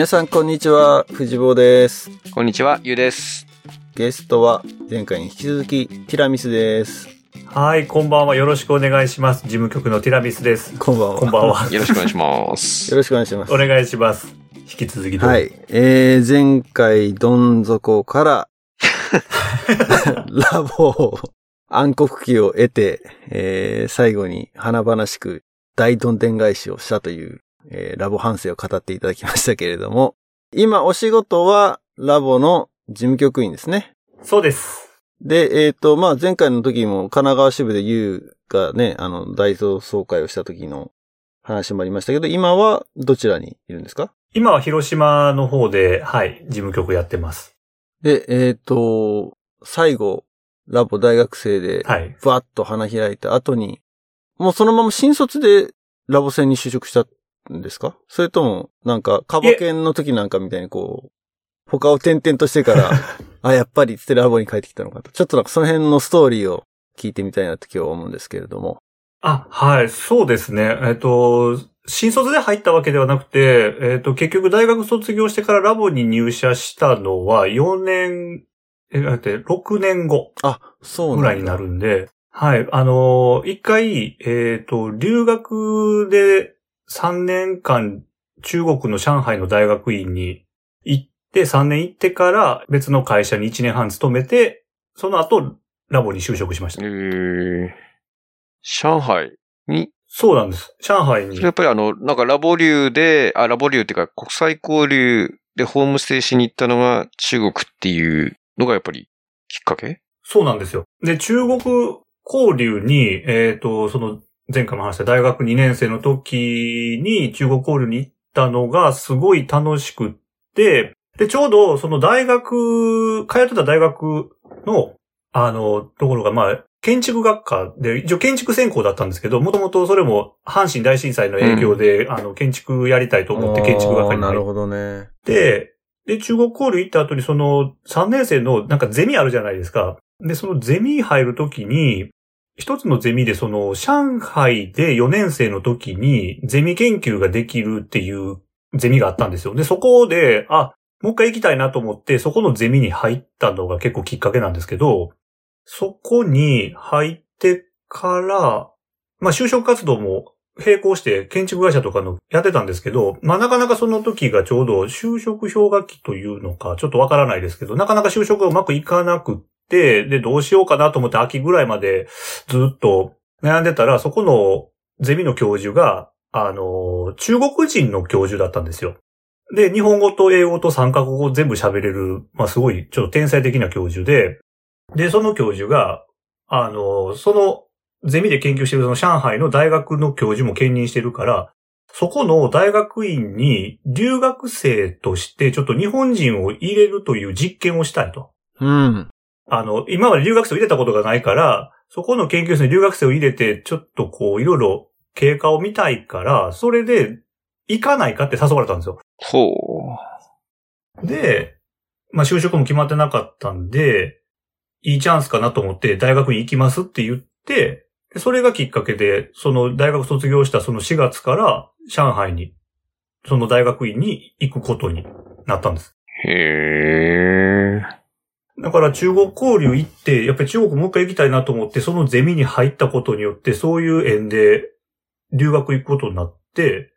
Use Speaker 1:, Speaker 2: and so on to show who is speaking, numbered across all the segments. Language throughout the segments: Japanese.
Speaker 1: 皆さんこんにちは、藤坊です。
Speaker 2: こんにちは、ゆうです。
Speaker 1: ゲストは前回に引き続きティラミスです。
Speaker 3: はい、こんばんは。よろしくお願いします。事務局のティラミスです。
Speaker 1: こんばんは。
Speaker 3: こんばんは。
Speaker 2: よろしくお願いします。
Speaker 1: よろしくお願いします
Speaker 3: お。願いします。引き続き
Speaker 1: はい。えー、前回どん底から ラボを暗黒期を得て、えー、最後に華々しく大どんでん返しをしたという、えーラボ反省を語っていただきましたけれども、今お仕事はラボの事務局員ですね。
Speaker 3: そうです。
Speaker 1: で、えっ、と、まあ、前回の時も神奈川支部で U がね、あの、大同総会をした時の話もありましたけど、今はどちらにいるんですか？
Speaker 3: 今は広島の方で、はい、事務局やってます。
Speaker 1: で、えっ、と、最後、ラボ大学生で、
Speaker 3: はい。
Speaker 1: バッと花開いた後に、もうそのまま新卒でラボ戦に就職したんですか？それとも、なんか、カバケンの時なんかみたいにこう、他を転々としてから、あ、やっぱりつってラボに帰ってきたのかと。ちょっとなんかその辺のストーリーを聞いてみたいなって今日は思うんですけれども。
Speaker 3: あ、はい、そうですね。えっ、と、新卒で入ったわけではなくて、えっ、と、結局大学卒業してからラボに入社したのは4年、え、だって6年後
Speaker 1: あ、そう
Speaker 3: ぐらいになるんで、はい、あのー一回、えっ、と、留学で3年間中国の上海の大学院に行って、3年行ってから別の会社に1年半勤めて、その後、ラボに就職しまし
Speaker 2: え
Speaker 3: た。
Speaker 2: ー、上海に、
Speaker 3: そうなんです。上海に。
Speaker 2: やっぱりあの、なんかラボ流で、あ、ラボ流っていうか国際交流でホームステイしに行ったのが中国っていうのがやっぱりきっかけ？
Speaker 3: そうなんですよ。で、中国交流に、えっ、と、その、前回も話した大学2年生の時に中国交流に行ったのがすごい楽しくって、で、ちょうどその大学、通ってた大学の、あの、ところが、まあ、建築学科で、一応建築専攻だったんですけど、もともとそれも阪神大震災の影響で、あの、建築やりたいと思って建築学科に
Speaker 1: なるほどね。
Speaker 3: で、で、中国交流行った後にその3年生のなんかゼミあるじゃないですか。で、そのゼミ入るときに、一つのゼミでその上海で4年生の時にゼミ研究ができるっていうゼミがあったんですよ。で、そこで、あ、もう一回行きたいなと思って、そこのゼミに入ったのが結構きっかけなんですけど、そこに入ってから、まあ就職活動も並行して建築会社とかのやってたんですけど、まあなかなかその時がちょうど就職氷河期というのか、ちょっとわからないですけど、なかなか就職がうまくいかなくっ、で、どうしようかなと思って秋ぐらいまでずっと悩んでたら、そこのゼミの教授が、あの、中国人の教授だったんですよ。で、日本語と英語と三カ国語全部喋れる、まあすごいちょっと天才的な教授で、で、その教授が、あの、そのゼミで研究してるその上海の大学の教授も兼任してるから、そこの大学院に留学生としてちょっと日本人を入れるという実験をしたいと。
Speaker 1: うん。
Speaker 3: あの、今まで留学生を入れたことがないから、そこの研究室に留学生を入れて、ちょっとこう、いろいろ経過を見たいから、それで行かないかって誘われたんですよ。
Speaker 2: ほ
Speaker 3: で、まあ就職も決まってなかったんで、いいチャンスかなと思って大学に行きますって言って、でそれがきっかけで、その大学卒業したその4月から上海に、その大学院に行くことになったんです。
Speaker 2: う。へー。
Speaker 3: だから中国交流行って、やっぱり中国もう一回行きたいなと思って、そのゼミに入ったことによって、そういう縁で留学行くことになって、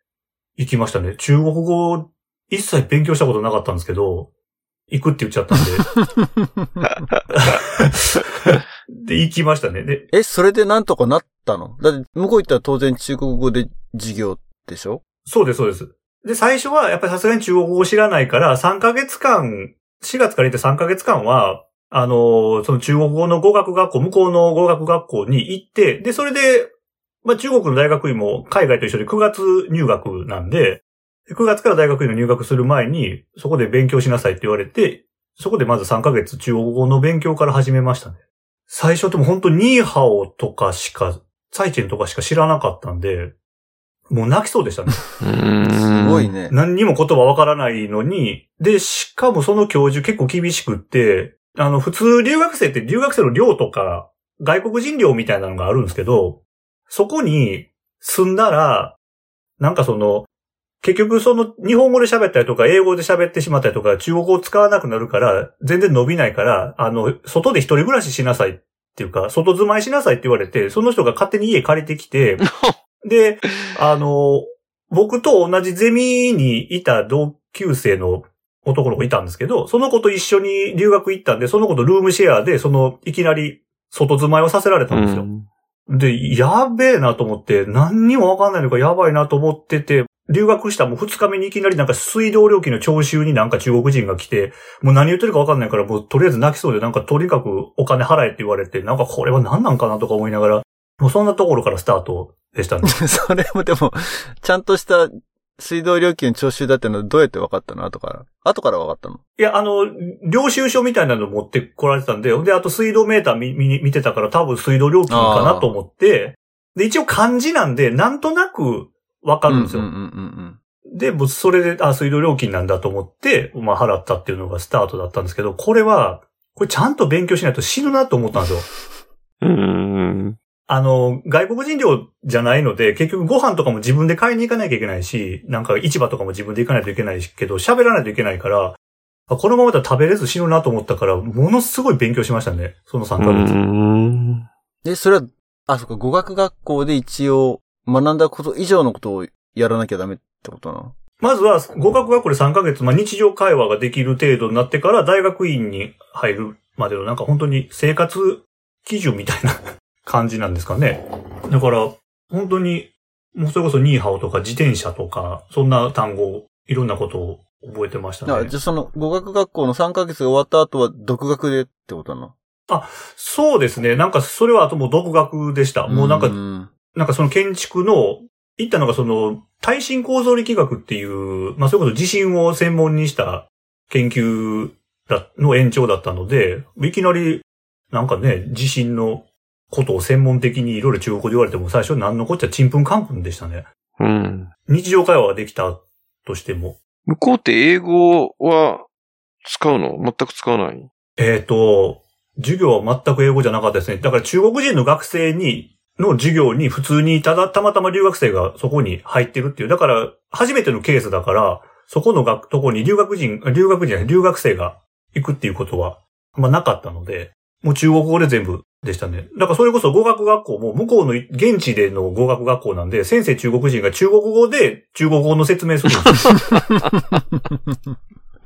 Speaker 3: 行きましたね。中国語一切勉強したことなかったんですけど、行くって言っちゃったんで。で、行きましたね。で、
Speaker 1: え、それでなんとかなったの？だって、向こう行ったら当然中国語で授業でしょ？
Speaker 3: そうです、そうです。で、最初はやっぱりさすがに中国語を知らないから、3ヶ月間、4月から行って3ヶ月間は、あの、その中国語の語学学校、向こうの語学学校に行って、で、それで、まあ中国の大学院も海外と一緒で9月入学なんで、9月から大学院の入学する前に、そこで勉強しなさいって言われて、そこでまず3ヶ月中国語の勉強から始めましたね。最初でも本当ニーハオとかしか、サイチェンとかしか知らなかったんで、もう泣きそうでしたね。
Speaker 2: うーん
Speaker 1: すごい。ね。
Speaker 3: 何にも言葉わからないのに、で、しかもその教授結構厳しくって、あの、普通留学生って留学生の寮とか、外国人寮みたいなのがあるんですけど、そこに住んだら、なんかその、結局その日本語で喋ったりとか英語で喋ってしまったりとか中国語を使わなくなるから全然伸びないから、あの、外で一人暮らししなさいっていうか、外住まいしなさいって言われて、その人が勝手に家借りてきて、で、あの、僕と同じゼミにいた同級生の男の子いたんですけど、その子と一緒に留学行ったんで、その子とルームシェアで、その、いきなり外住まいをさせられたんですよ。で、やべえなと思って、何にもわかんないのかやばいなと思ってて、留学したもう二日目にいきなりなんか水道料金の徴収になんか中国人が来て、もう何言ってるかわかんないから、もうとりあえず泣きそうで、なんかとにかくお金払えって言われて、なんかこれは何なんかなとか思いながら、もうそんなところからスタートでしたね。
Speaker 1: それもでも、ちゃんとした水道料金の徴収だってのはどうやって分かったの？後から。後から分かったの？
Speaker 3: いや、あの、領収書みたいなの持ってこられてたんで、で、あと水道メーター見見見てたから多分水道料金かなと思って、で、一応漢字なんで、なんとなくわかるんですよ。
Speaker 1: うんうんうんうん
Speaker 3: で、もうそれで、あ、水道料金なんだと思って、まあ払ったっていうのがスタートだったんですけど、これは、これちゃんと勉強しないと死ぬなと思ったんですよ。
Speaker 2: うん。
Speaker 3: あの、外国人寮じゃないので、結局ご飯とかも自分で買いに行かなきゃいけないし、なんか市場とかも自分で行かないといけないけど、喋らないといけないから、あこのままだと食べれず死ぬなと思ったから、ものすごい勉強しましたね。その3ヶ月。
Speaker 2: うん。
Speaker 1: で、それは、あ、そっか、語学学校で一応学んだこと以上のことをやらなきゃダメってことなの？
Speaker 3: まずは、語学学校で3ヶ月、まあ、日常会話ができる程度になってから、大学院に入るまでの、なんか本当に生活基準みたいな感じなんですかね。だから、本当に、もうそれこそニーハオとか自転車とか、そんな単語、いろんなことを覚えてましたね
Speaker 1: じゃ。あその語学学校の3ヶ月が終わった後は独学でってことなの？
Speaker 3: そうですね。なんか、それはあともう独学でした。もうなんか、
Speaker 1: ん
Speaker 3: なんかその建築の、行ったのがその、耐震構造力学っていう、まあそれこそ地震を専門にした研究だの延長だったので、いきなり、なんかね、地震のことを専門的にいろいろ中国語で言われても最初何のこっちゃちんぷんかんぷんでしたね。
Speaker 2: うん。
Speaker 3: 日常会話ができたとしても。
Speaker 2: 向こうって英語は使うの？全く使わない？
Speaker 3: えっ、と、授業は全く英語じゃなかったですね。だから中国人の学生に、の授業に普通にただ、たまたま留学生がそこに入ってるっていう。だから、初めてのケースだから、そこの学、とこに留学人、あ留学人留学生が行くっていうことは、まあなかったので、もう中国語で全部でしたね。だからそれこそ語学学校も向こうの現地での語学学校なんで、先生中国人が中国語で中国語の説明するんで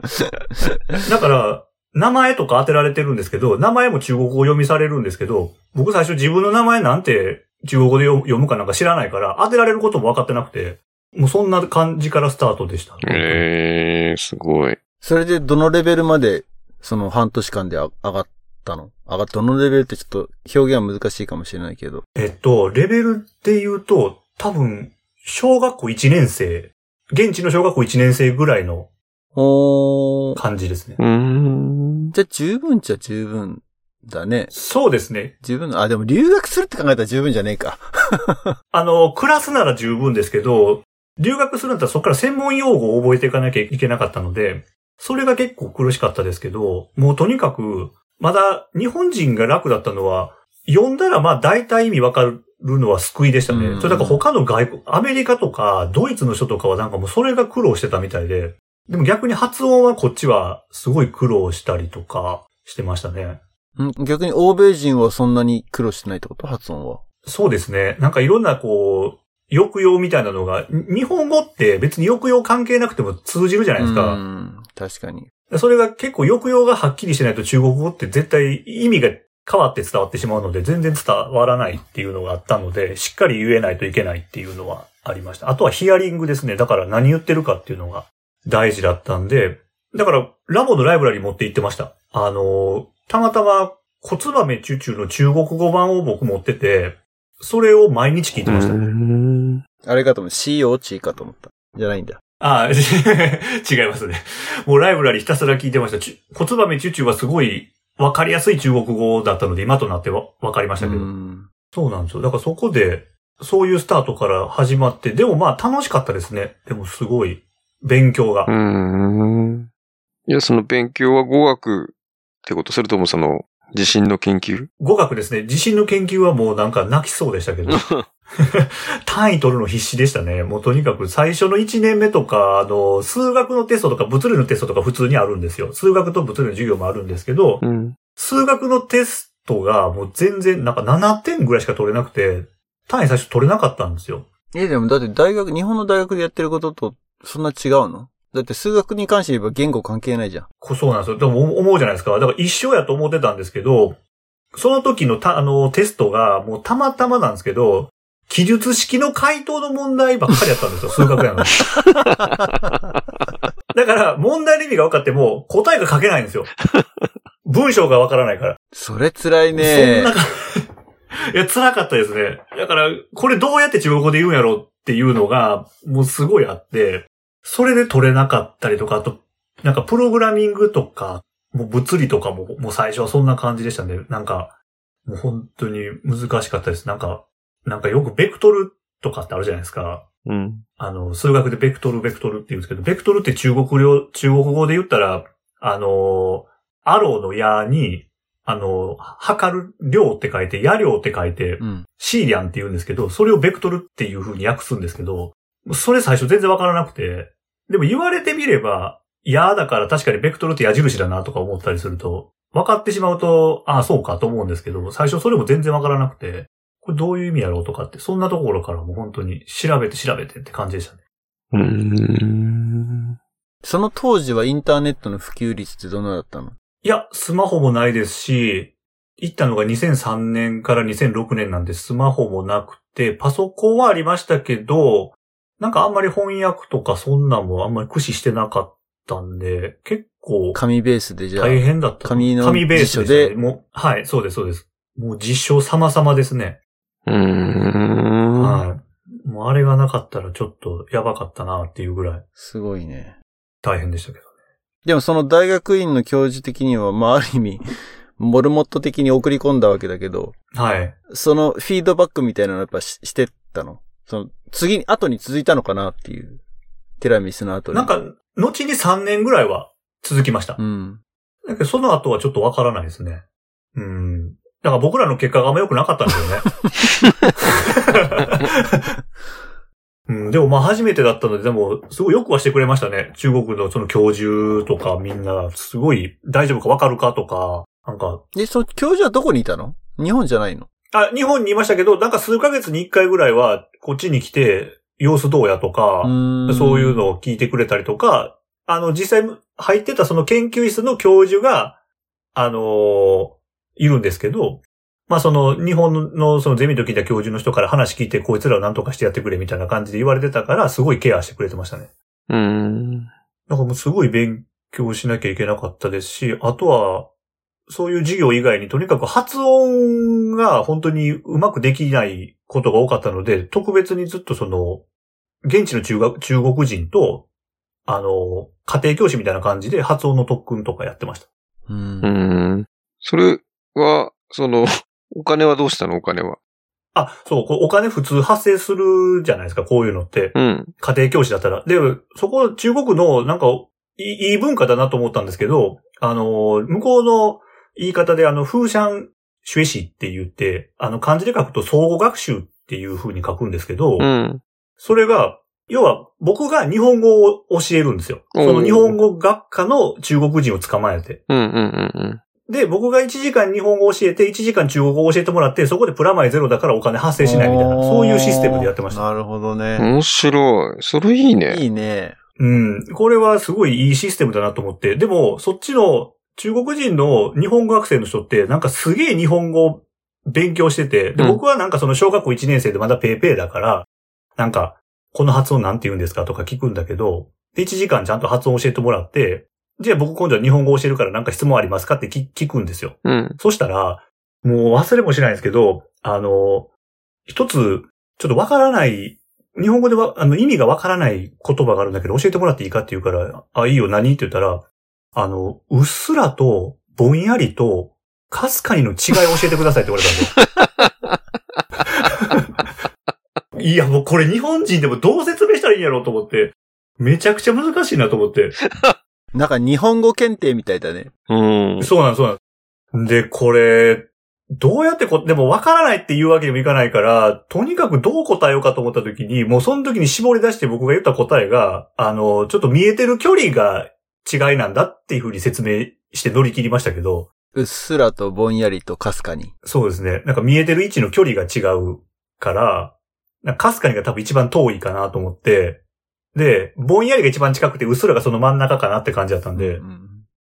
Speaker 3: すよ。だから、名前とか当てられてるんですけど、名前も中国語読みされるんですけど、僕最初自分の名前なんて中国語で読読むかなんか知らないから、当てられることも分かってなくて、もうそんな感じからスタートでした。
Speaker 2: ええー、すごい。
Speaker 1: それでどのレベルまで、その半年間であ上がったの？上がっどのレベルってちょっと表現は難しいかもしれないけど。
Speaker 3: えっと、レベルで言うと、多分、小学校1年生、現地の小学校1年生ぐらいの
Speaker 1: おー。
Speaker 3: 感じですね。
Speaker 2: うーん。
Speaker 1: じゃあ十分っちゃ十分だね。
Speaker 3: そうですね。
Speaker 1: 十分あ、でも留学するって考えたら十分じゃねえか。
Speaker 3: あの、クラスなら十分ですけど、留学するんだったらそこから専門用語を覚えていかなきゃいけなかったので、それが結構苦しかったですけど、もうとにかく、まだ日本人が楽だったのは、読んだらまあ大体意味わかるのは救いでしたね。
Speaker 1: うん
Speaker 3: それだから他の外国、アメリカとかドイツの人とかはなんかもうそれが苦労してたみたいで、でも逆に発音はこっちはすごい苦労したりとかしてましたね。
Speaker 1: ん逆に欧米人はそんなに苦労してないってこと？発音は。
Speaker 3: そうですね。なんかいろんなこう、抑揚みたいなのが、に日本語って別に抑揚関係なくても通じるじゃないです
Speaker 1: う
Speaker 3: か。
Speaker 1: ん。確かに。
Speaker 3: それが結構抑揚がはっきりしてないと中国語って絶対意味が変わって伝わってしまうので全然伝わらないっていうのがあったので、しっかり言えないといけないっていうのはありました。あとはヒアリングですね。だから何言ってるかっていうのが大事だったんで、だからラボのライブラリ持って行ってました。あの、たまたまコツバメチュチュの中国語版を僕持ってて、それを毎日聞いてました。
Speaker 2: うん
Speaker 1: あれかと思う。CO チーかと思った。じゃないんだ。
Speaker 3: ああ、違いますね。もうライブラリひたすら聞いてました。ちコツバメチュチュはすごいわかりやすい中国語だったので、今となってわわかりましたけど。
Speaker 1: うん
Speaker 3: そうなんですよ。だからそこで、そういうスタートから始まって、でもまあ楽しかったですね。でもすごい、勉強が。
Speaker 2: うん。いや、その勉強は語学ってことそれともその、地震の研究？
Speaker 3: 語学ですね。地震の研究はもうなんか泣きそうでしたけど。単位取るの必死でしたね。もうとにかく最初の1年目とか、あの、数学のテストとか物理のテストとか普通にあるんですよ。数学と物理の授業もあるんですけど、
Speaker 2: うん。
Speaker 3: 数学のテストがもう全然なんか7点ぐらいしか取れなくて、単位最初取れなかったんですよ。
Speaker 1: え、でもだって大学、日本の大学でやってることとそんな違うの？だって数学に関して言えば言語関係ないじゃん。
Speaker 3: こそうなんですよ。でも思うじゃないですか。だから一緒やと思ってたんですけど、その時のた、あの、テストがもうたまたまなんですけど、記述式の回答の問題ばっかりやったんですよ、数学やのに。だから、問題の意味が分かっても、答えが書けないんですよ。文章が分からないから。
Speaker 1: それ辛い
Speaker 3: そん
Speaker 1: ね
Speaker 3: な。か、いや、辛かったですね。だから、これどうやって中国語で言うんやろうっていうのが、もうすごいあって、それで取れなかったりとか、あと、なんかプログラミングとか、もう物理とかも、もう最初はそんな感じでしたね。なんか、もう本当に難しかったです。なんか、なんかよくベクトルとかってあるじゃないですか。
Speaker 2: うん。
Speaker 3: あの、数学でベクトル、ベクトルって言うんですけど、ベクトルって中国語、中国語で言ったら、あの、アローの矢に、あの、測る量って書いて、矢量って書いて
Speaker 1: う、ん。
Speaker 3: シーリャンって言うんですけど、それをベクトルっていう風に訳すんですけど、それ最初全然わからなくて、でも言われてみれば、矢だから確かにベクトルって矢印だなとか思ったりすると、分かってしまうと、ああ、そうかと思うんですけど、最初それも全然わからなくて、これどういう意味やろうとかって、そんなところからもう本当に調べて調べてって感じでしたね。
Speaker 2: うーん。
Speaker 1: その当時はインターネットの普及率ってどのだったの？
Speaker 3: いや、スマホもないですし、行ったのが2003年から2006年なんでスマホもなくて、パソコンはありましたけど、なんかあんまり翻訳とかそんなんもあんまり駆使してなかったんで、結構
Speaker 1: 紙ベースでじゃあ。
Speaker 3: 大変だった。
Speaker 1: 紙の
Speaker 3: 紙ベースでね。もう、はい、そうです、そうです。もう実証様々ですね。
Speaker 2: うーん。
Speaker 3: はい。もうあれがなかったらちょっとやばかったなっていうぐらい
Speaker 1: すごいね。
Speaker 3: 大変でしたけど。
Speaker 1: でもその大学院の教授的には、まあある意味、モルモット的に送り込んだわけだけど、
Speaker 3: はい。
Speaker 1: そのフィードバックみたいなのやっぱししてったの？その次に、後に続いたのかなっていう。ティラミスの後に。
Speaker 3: なんか、後に3年ぐらいは続きました。
Speaker 1: うん。
Speaker 3: だけど、その後はちょっとわからないですね。うん。だから僕らの結果があんま良くなかったんですよね。うん、でもまあ初めてだったので、でも、すごいよくはしてくれましたね。中国のその教授とかみんな、すごい大丈夫かわかるかとか、なんか、
Speaker 1: で、その教授はどこにいたの？日本じゃないの？
Speaker 3: あ、日本にいましたけど、なんか数ヶ月に一回ぐらいは、こっちに来て、様子どうやとか、そういうのを聞いてくれたりとか、あの、実際入ってたその研究室の教授が、あのーいるんですけど、まあその日本のそのゼミと聞いた教授の人から話聞いてこいつらを何とかしてやってくれみたいな感じで言われてたから、すごいケアしてくれてましたね。
Speaker 2: うーん。
Speaker 3: なんかもうすごい勉強しなきゃいけなかったですし、あとは、そういう授業以外にとにかく発音が本当にうまくできないことが多かったので、特別にずっとその、現地の中学、中国人と、あの、家庭教師みたいな感じで発音の特訓とかやってました。
Speaker 1: うん
Speaker 2: ん。それは、その、お金はどうしたの？お金は。
Speaker 3: あ、そう、お金普通発生するじゃないですか、こういうのって。
Speaker 2: うん。
Speaker 3: 家庭教師だったら。で、そこ、中国のなんか、いいいい文化だなと思ったんですけど、あの、向こうの言い方であの、風シャンシュエシって言って、あの、漢字で書くと相互学習っていう風に書くんですけど、
Speaker 2: うん。
Speaker 3: それが、要は僕が日本語を教えるんですよ。その日本語学科の中国人を捕まえて。
Speaker 2: うんうんうん
Speaker 3: で、僕が1時間日本語を教えて、1時間中国語を教えてもらって、そこでプラマイゼロだからお金発生しないみたいな、そういうシステムでやってました。
Speaker 1: なるほど
Speaker 2: うん。
Speaker 1: ね。
Speaker 2: 面白い。それいいね。
Speaker 1: いいね。
Speaker 3: うん。これはすごいいいシステムだなと思って。でも、そっちの中国人の日本語学生の人って、なんかすげえ日本語を勉強してて、で、
Speaker 2: うん
Speaker 3: 僕はなんかその小学校1年生でまだペーペーだから、なんか、この発音なんて言うんですかとか聞くんだけど、で、1時間ちゃんと発音教えてもらって、じゃあ僕今度は日本語教えるからなんか質問ありますかって聞聞くんですよ。
Speaker 2: うん。
Speaker 3: そしたら、もう忘れもしないんですけど、あの、一つ、ちょっとわからない、日本語では、あの、意味がわからない言葉があるんだけど、教えてもらっていいかって言うから、あ、いいよ、何？って言ったら、あの、うっすらと、ぼんやりと、かすかにの違いを教えてくださいって言われたんで。いや、もうこれ日本人でもどう説明したらいいんやろうと思って、めちゃくちゃ難しいなと思って。
Speaker 1: なんか日本語検定みたいだね。
Speaker 2: うん。
Speaker 3: そうなんそうなん。で、これ、どうやってこ、でも分からないっていうわけにもいかないから、とにかくどう答えようかと思った時に、もうその時に絞り出して僕が言った答えが、あの、ちょっと見えてる距離が違いなんだっていうふうに説明して乗り切りましたけど、
Speaker 1: うっすらとぼんやりとかすかに。
Speaker 3: そうですね。なんか見えてる位置の距離が違うから、なんかかすかにが多分一番遠いかなと思って、で、ぼんやりが一番近くて、うっすらがその真ん中かなって感じだったんで、
Speaker 1: うん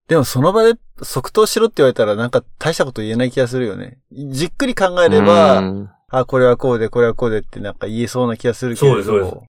Speaker 1: でもその場で即答しろって言われたらなんか大したこと言えない気がするよね。じっくり考えれば、
Speaker 2: うん
Speaker 1: あ、これはこうで、これはこうでってなんか言えそうな気がするけれど。
Speaker 3: そうですそうで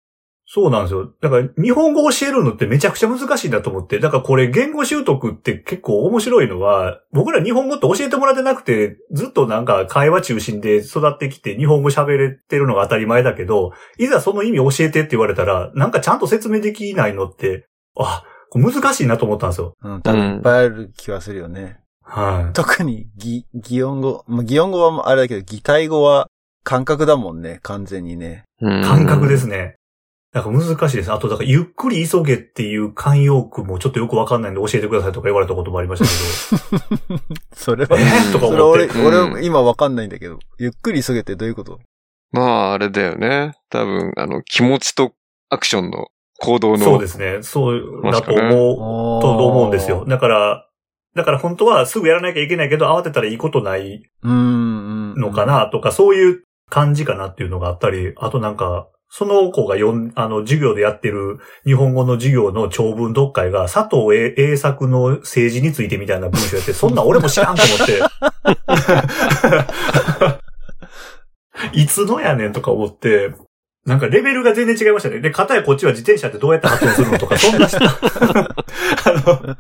Speaker 3: そうなんですよ。だから、日本語を教えるのってめちゃくちゃ難しいんだと思って。だからこれ、言語習得って結構面白いのは、僕ら日本語って教えてもらってなくて、ずっとなんか会話中心で育ってきて、日本語喋れてるのが当たり前だけど、いざその意味教えてって言われたら、なんかちゃんと説明できないのって、あ、難しいなと思ったんですよ。
Speaker 1: うん、多分いっぱいある気はするよね。
Speaker 3: はい。
Speaker 1: 特に、擬、擬音語。まあ、擬音語はあれだけど、擬態語は感覚だもんね、完全にね。
Speaker 3: 感覚ですね。なんか難しいです。あと、だから、ゆっくり急げっていう慣用句もちょっとよくわかんないんで教えてくださいとか言われたこともありましたけど。
Speaker 1: それは、
Speaker 3: え？ー とか
Speaker 1: それ俺、
Speaker 3: 思って。
Speaker 2: うん
Speaker 1: 俺、今わかんないんだけど、ゆっくり急げってどういうこと？
Speaker 2: まあ、あれだよね。多分、あの、気持ちとアクションの行動の。
Speaker 3: そうですね。そうだと思う、
Speaker 1: と
Speaker 3: と思うんですよ。。だから、だから本当はすぐやらなきゃいけないけど、慌てたらいいことない
Speaker 1: うん、うん。
Speaker 3: のかなとか、そういう感じかなっていうのがあったり、あとなんか、その子がよん、あの、授業でやってる日本語の授業の長文読解が、佐藤栄栄作の政治についてみたいな文章やって、そんなん俺も知らんと思って。いつのやねんとか思って、なんかレベルが全然違いましたね。で、片やこっちは自転車ってどうやって発音するのとか、そんな人あの、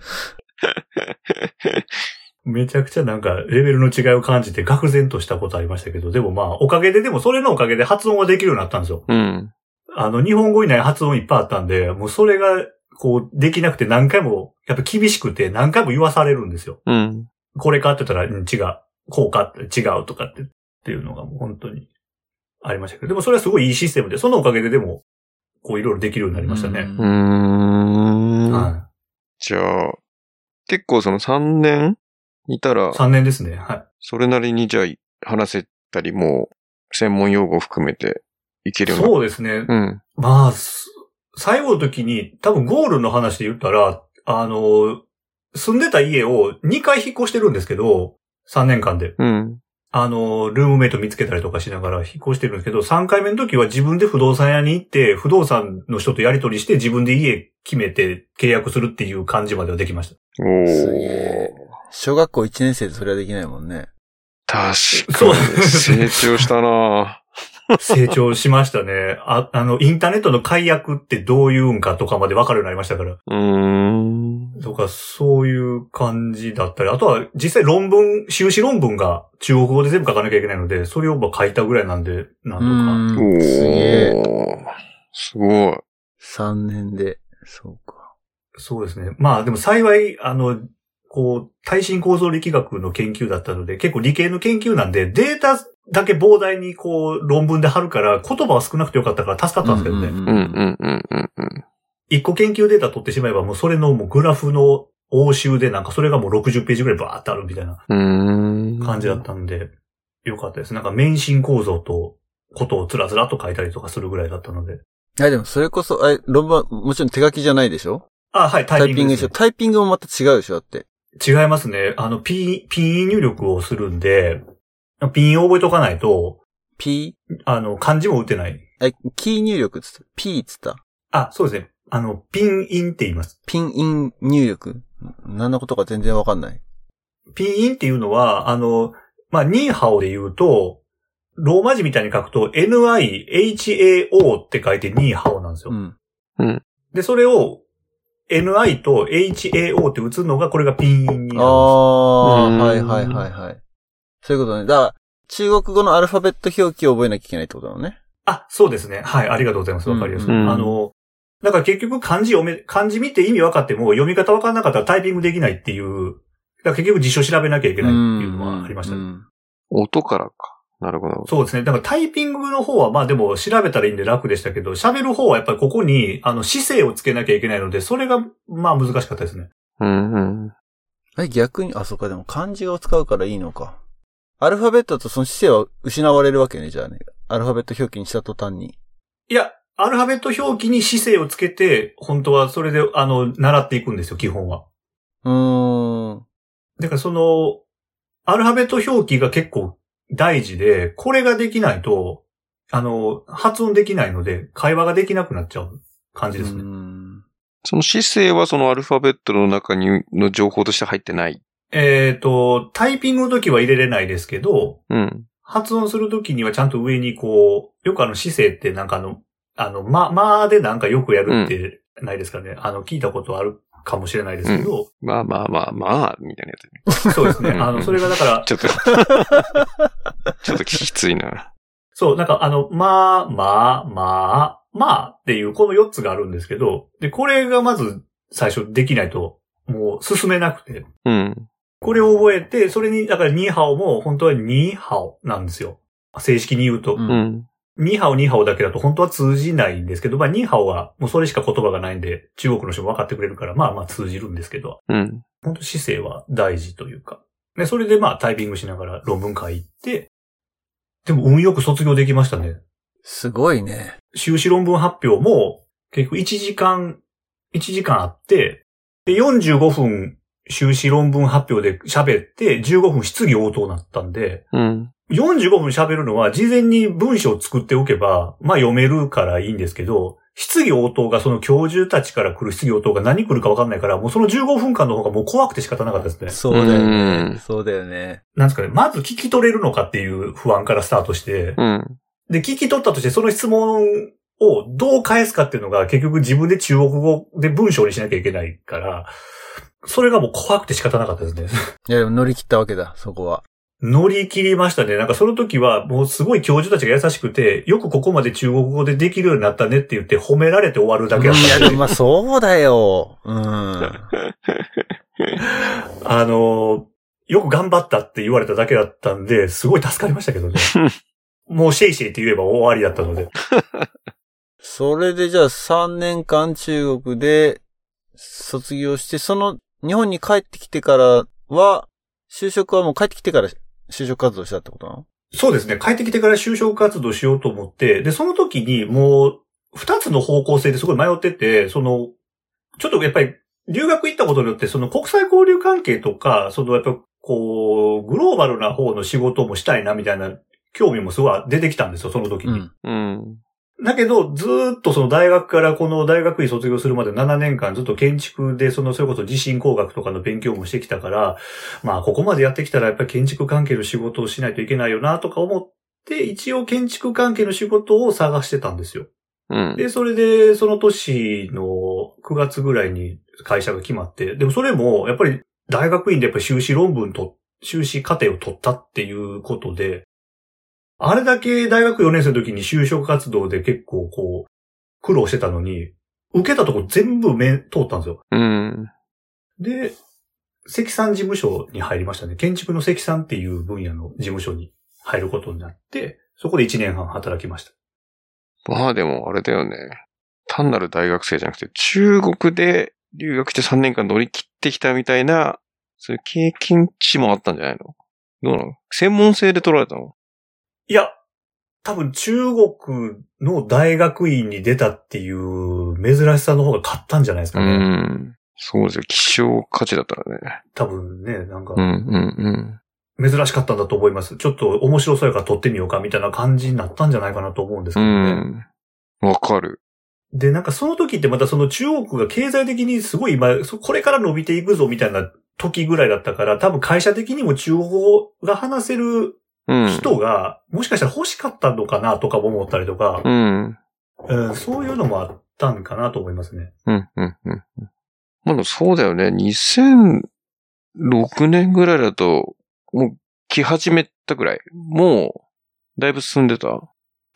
Speaker 3: めちゃくちゃなんかレベルの違いを感じて愕然としたことありましたけど、でもまあ、おかげで、でもそれのおかげで発音ができるようになったんですよ。
Speaker 2: うん。
Speaker 3: あの、日本語以内発音いっぱいあったんで、もうそれが、こう、できなくて何回も、やっぱ厳しくて何回も言わされるんですよ。
Speaker 2: うん。
Speaker 3: これかって言ったら、うん、違う。こうかって違うとかって、っていうのがもう本当にありましたけど、でもそれはすごいいいシステムで、そのおかげででも、こういろいろできるようになりましたね。
Speaker 2: うーん。
Speaker 3: は
Speaker 2: じゃあ、結構その3年いたら
Speaker 3: い。、3年ですね。はい。
Speaker 2: それなりにじゃあ話せたり、もう、専門用語を含めていけるようにな
Speaker 3: そうですね。
Speaker 2: うん。
Speaker 3: まあ、す最後の時に、多分ゴールの話で言ったら、あの、住んでた家を2回引っ越してるんですけど、3年間で。
Speaker 2: うん。
Speaker 3: あの、ルームメイト見つけたりとかしながら引っ越してるんですけど、3回目の時は自分で不動産屋に行って、不動産の人とやり取りして自分で家決めて契約するっていう感じまではできました。
Speaker 2: お
Speaker 1: すげえ小学校1年生でそれはできないもんね。
Speaker 2: 確
Speaker 3: そう
Speaker 2: かに、成長したな
Speaker 3: 成長しましたね。あ、あの、インターネットの解約ってどういうんかとかまで分かるようになりましたから。
Speaker 2: うーん。
Speaker 3: とか、そういう感じだったり、あとは実際論文、修士論文が中国語で全部書かなきゃいけないので、それをまあ書いたぐらいなんで、なんとか。
Speaker 1: うん
Speaker 2: お
Speaker 1: すげえ。
Speaker 2: ー。すごい。
Speaker 1: 3年で、そうか。
Speaker 3: そうですね。まあでも幸い、あの、こう、耐震構造力学の研究だったので、結構理系の研究なんで、データだけ膨大にこう、論文で貼るから、言葉は少なくてよかったから助かったんですけどね。
Speaker 1: うん
Speaker 2: うんうんうんうんうん。
Speaker 3: 一個研究データ取ってしまえば、もうそれのもうグラフの応酬でなんかそれがもう60ページぐらいバーってあるみたいな
Speaker 2: うーん。
Speaker 3: 感じだったんで、よかったです。なんか免震構造と、ことをつらつらと書いたりとかするぐらいだったので。
Speaker 1: あ、でもそれこそ、あれ、論文はもちろん手書きじゃないでしょ？
Speaker 3: あ、はい、タ
Speaker 1: タイ
Speaker 3: イピングで、ね
Speaker 1: ピングですしょ？タイピングもまた違うでしょ？だって。
Speaker 3: 違いますね。あの、ピン、ピン入力をするんで、ピンを覚えとかないと、
Speaker 1: P?
Speaker 3: あの、漢字も打てない。
Speaker 1: え、キー入力っつった ?P っつった？
Speaker 3: あ、そうですね。あの、ピンインって言います。
Speaker 1: ピンイン入力？何のことか全然わかんない。
Speaker 3: ピンインっていうのは、あの、まあ、ニーハオで言うと、ローマ字みたいに書くと、NIHAO って書いてニーハオなんですよ。
Speaker 1: うん。
Speaker 3: で、それを、NI と HAO って打つのが、これがピンインになるんです。
Speaker 1: ああ、
Speaker 2: うん
Speaker 1: はいはいはいはい。そういうことね。だから、中国語のアルファベット表記を覚えなきゃいけないってことだもんね。
Speaker 3: あ、そうですね。はい、ありがとうございます。わかりやすい。
Speaker 2: うん
Speaker 3: あの、だから結局漢字読め、漢字見て意味分かっても読み方分かんなかったらタイピングできないっていう、だから結局辞書調べなきゃいけないっていうのはありましたね。
Speaker 1: うん
Speaker 2: 音からか。なるほど。
Speaker 3: そうですね。だからタイピングの方はまあでも調べたらいいんで楽でしたけど、喋る方はやっぱりここに、あの、姿勢をつけなきゃいけないので、それがまあ難しかったですね。
Speaker 2: うんうん。
Speaker 1: え、逆に、あ、そっか、でも漢字を使うからいいのか。アルファベットとその姿勢は失われるわけね、じゃあね。アルファベット表記にした途端に。
Speaker 3: いや、アルファベット表記に姿勢をつけて、本当はそれで、あの、習っていくんですよ、基本は。
Speaker 1: うーん。
Speaker 3: だからその、アルファベット表記が結構大事で、これができないと、あの、発音できないので、会話ができなくなっちゃう感じです
Speaker 1: う
Speaker 3: ね。
Speaker 1: ん
Speaker 2: その姿勢はそのアルファベットの中に、の情報として入ってない？
Speaker 3: えっ、と、タイピングの時は入れれないですけど、
Speaker 2: うん。
Speaker 3: 発音するときにはちゃんと上にこう、よくあの姿勢ってなんかあの、あの、ま、まあでなんかよくやるってないですかね。あの、聞いたことあるかもしれないですけど、
Speaker 2: まあまあまあまあ、みたいなやつね。
Speaker 3: そうですね。
Speaker 2: うん
Speaker 3: あの、それがだから、
Speaker 2: ちょっと、ちょっときついな。
Speaker 3: そう、なんかあの、まあ、まあ、まあ、まあっていうこの4つがあるんですけど、で、これがまず最初できないと、もう進めなくて、
Speaker 2: うん。
Speaker 3: これを覚えて、それに、だからニーハオも本当はニーハオなんですよ。正式に言うと。
Speaker 1: うん
Speaker 2: うん。
Speaker 3: ニーハオニーハオだけだと本当は通じないんですけど、まあニーハオはもうそれしか言葉がないんで、中国の人も分かってくれるから、まあまあ通じるんですけど、
Speaker 2: うん。
Speaker 3: 本当姿勢は大事というか。で、それでまあタイピングしながら論文書いて、でも運よく卒業できましたね。
Speaker 1: すごいね。
Speaker 3: 修士論文発表も結局1時間、1時間あって、で、45分修士論文発表で喋って、15分質疑応答になったんで、
Speaker 2: うん。
Speaker 3: 45分喋るのは事前に文章を作っておけば、まあ読めるからいいんですけど、質疑応答がその教授たちから来る質疑応答が何来るか分かんないから、もうその15分間の方がもう怖くて仕方なかったですね。
Speaker 1: そうだよ
Speaker 2: うん
Speaker 1: ね。そうだよね。
Speaker 3: なんですかね、まず聞き取れるのかっていう不安からスタートして、
Speaker 2: うん。
Speaker 3: で、聞き取ったとしてその質問をどう返すかっていうのが結局自分で中国語で文章にしなきゃいけないから、それがもう怖くて仕方なかったですね。
Speaker 1: いや、でも乗り切ったわけだ、そこは。
Speaker 3: 乗り切りましたね。なんかその時はもうすごい教授たちが優しくて、よくここまで中国語でできるようになったねって言って褒められて終わるだけだっ
Speaker 1: いや、
Speaker 3: たんで
Speaker 1: でもまあそうだよ。うん。
Speaker 3: あの、よく頑張ったって言われただけだったんで、すごい助かりましたけどね。もうシェイシェイって言えば終わりだったので。
Speaker 1: それでじゃあ3年間中国で卒業して、その日本に帰ってきてからは、就職はもう帰ってきてから就職活動したってことなの？
Speaker 3: そうですね。帰ってきてから就職活動しようと思って、で、その時にもう、二つの方向性ですごい迷ってて、その、ちょっとやっぱり、留学行ったことによって、その国際交流関係とか、そのやっぱこう、グローバルな方の仕事もしたいなみたいな興味もすごい出てきたんですよ、その時に。
Speaker 1: うん。
Speaker 2: うん。
Speaker 3: だけど、ずーっとその大学からこの大学院卒業するまで7年間ずっと建築で、そのそれこそ地震工学とかの勉強もしてきたから、まあここまでやってきたらやっぱり建築関係の仕事をしないといけないよなとか思って、一応建築関係の仕事を探してたんですよ。
Speaker 2: うん。
Speaker 3: で、それでその年の9月ぐらいに会社が決まって、でもそれもやっぱり大学院でやっぱり修士論文と、修士課程を取ったっていうことで、あれだけ大学4年生の時に就職活動で結構こう、苦労してたのに、受けたとこ全部目通ったんですよ。
Speaker 2: うん。
Speaker 3: で、積算事務所に入りましたね。建築の積算っていう分野の事務所に入ることになって、そこで1年半働きました。
Speaker 2: まあでもあれだよね。単なる大学生じゃなくて、中国で留学して3年間乗り切ってきたみたいな、そういう経験値もあったんじゃないの？どうなの？専門性で取られたの？
Speaker 3: いや、多分中国の大学院に出たっていう珍しさの方が勝ったんじゃないです
Speaker 2: う
Speaker 3: かね。
Speaker 2: ん。そうですよ。希少価値だったらね。
Speaker 3: 多分ね、なんか
Speaker 2: うん、うん、
Speaker 3: 珍しかったんだと思います。ちょっと面白そうやから撮ってみようかみたいな感じになったんじゃないかなと思うんですけ
Speaker 2: う
Speaker 3: どね。
Speaker 2: ん。うん。わかる。
Speaker 3: で、なんかその時ってまたその中国が経済的にすごい今、そこれから伸びていくぞみたいな時ぐらいだったから、多分会社的にも中国語が話せる
Speaker 2: うん。
Speaker 3: 人が、もしかしたら欲しかったのかなとかも思ったりとか
Speaker 2: う、ん。
Speaker 3: うん、そういうのもあったんかなと思いますね。
Speaker 2: うん、うん、うん。まあでもそうだよね。2006年ぐらいだと、もう来始めたぐらい。もう、だいぶ進んでた。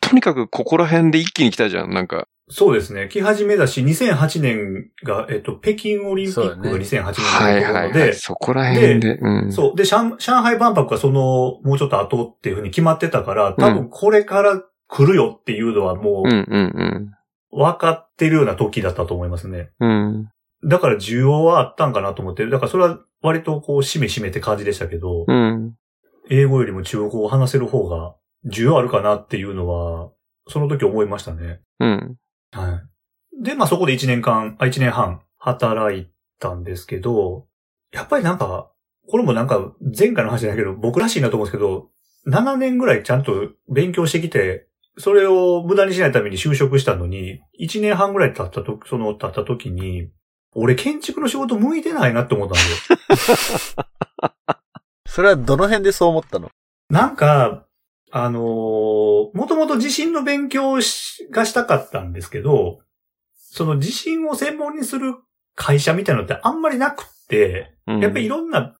Speaker 2: とにかくここら辺で一気に来たじゃん。なんか。
Speaker 3: そうですね。来始めだし、2008年が、えっと、北京オリンピックが2008年
Speaker 2: はい
Speaker 3: ろ
Speaker 2: はいはい。
Speaker 3: で、
Speaker 2: そこら辺で。うん。
Speaker 3: そう。で、上上海万博がその、もうちょっと後っていうふうに決まってたから、多分これから来るよっていうのはも
Speaker 2: うん、
Speaker 3: う、
Speaker 2: うん、
Speaker 3: 分かってるような時だったと思いますね。
Speaker 2: うん。うん。
Speaker 3: だから需要はあったんかなと思って、だからそれは割とこう、しめしめって感じでしたけど、
Speaker 2: うん。
Speaker 3: 英語よりも中国語を話せる方が需要あるかなっていうのは、その時思いましたね。
Speaker 2: うん。
Speaker 3: はい。で、まあそこで1年間、あ、1年半働いたんですけど、やっぱりなんか、これもなんか前回の話じゃないけど、僕らしいなと思うんですけど、7年ぐらいちゃんと勉強してきて、それを無駄にしないために就職したのに、1年半ぐらい経ったと、その経った時に、俺建築の仕事向いてないなって思ったんですよ。
Speaker 1: それはどの辺でそう思ったの？
Speaker 3: なんか、あのーもともと地震の勉強がしたかったんですけど、その地震を専門にする会社みたいなのってあんまりなくって、
Speaker 2: うん。
Speaker 3: やっぱりいろんな、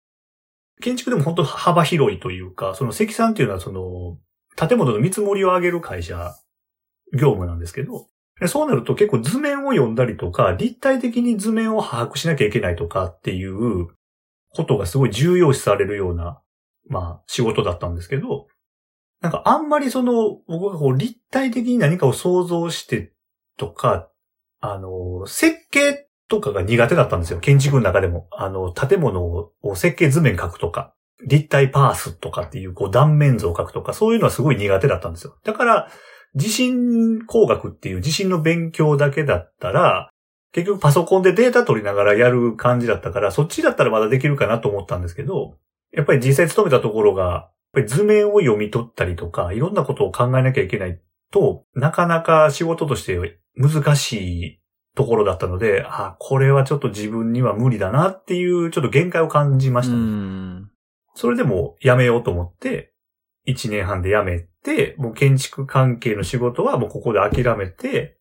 Speaker 3: 建築でも本当幅広いというか、その積算っていうのはその、建物の見積もりを上げる会社、業務なんですけど、でそうなると結構図面を読んだりとか、立体的に図面を把握しなきゃいけないとかっていうことがすごい重要視されるような、まあ仕事だったんですけど、なんかあんまりその、僕がこう立体的に何かを想像してとか、あの、設計とかが苦手だったんですよ。建築の中でも。あの、建物を設計図面書くとか、立体パースとかっていうこう断面図を書くとか、そういうのはすごい苦手だったんですよ。だから、地震工学っていう地震の勉強だけだったら、結局パソコンでデータ取りながらやる感じだったから、そっちだったらまだできるかなと思ったんですけど、やっぱり実際勤めたところが、ぱり図面を読み取ったりとか、いろんなことを考えなきゃいけないと、なかなか仕事として難しいところだったので、あ、これはちょっと自分には無理だなっていう、ちょっと限界を感じま
Speaker 1: う
Speaker 3: したね。
Speaker 1: ん。
Speaker 3: それでも辞めようと思って、1年半で辞めて、もう建築関係の仕事はもうここで諦めて、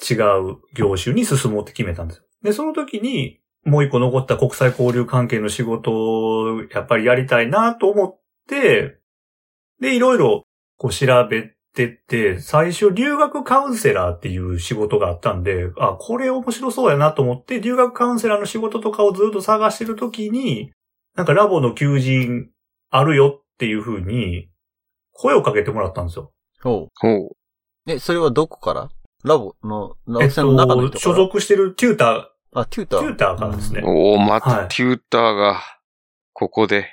Speaker 3: 違う業種に進もうって決めたんですよ。で、その時に、もう一個残った国際交流関係の仕事をやっぱりやりたいなと思って、で、いろいろこう調べてって、最初留学カウンセラーっていう仕事があったんで、あ、これ面白そうやなと思って、留学カウンセラーの仕事とかをずっと探してる時に、なんかラボの求人あるよっていう風に声をかけてもらったんですよ。
Speaker 1: ほ
Speaker 2: ほう。
Speaker 1: う。え、それはどこから？ラボの、ラボ
Speaker 3: えっ
Speaker 1: さんの中の人
Speaker 3: と、所
Speaker 1: から、
Speaker 3: 属してるテュータ
Speaker 1: あ、テュー
Speaker 3: ー、
Speaker 1: ター。
Speaker 3: テューターからですね。
Speaker 2: おー、ま
Speaker 3: はい
Speaker 2: たテューターが、ここで、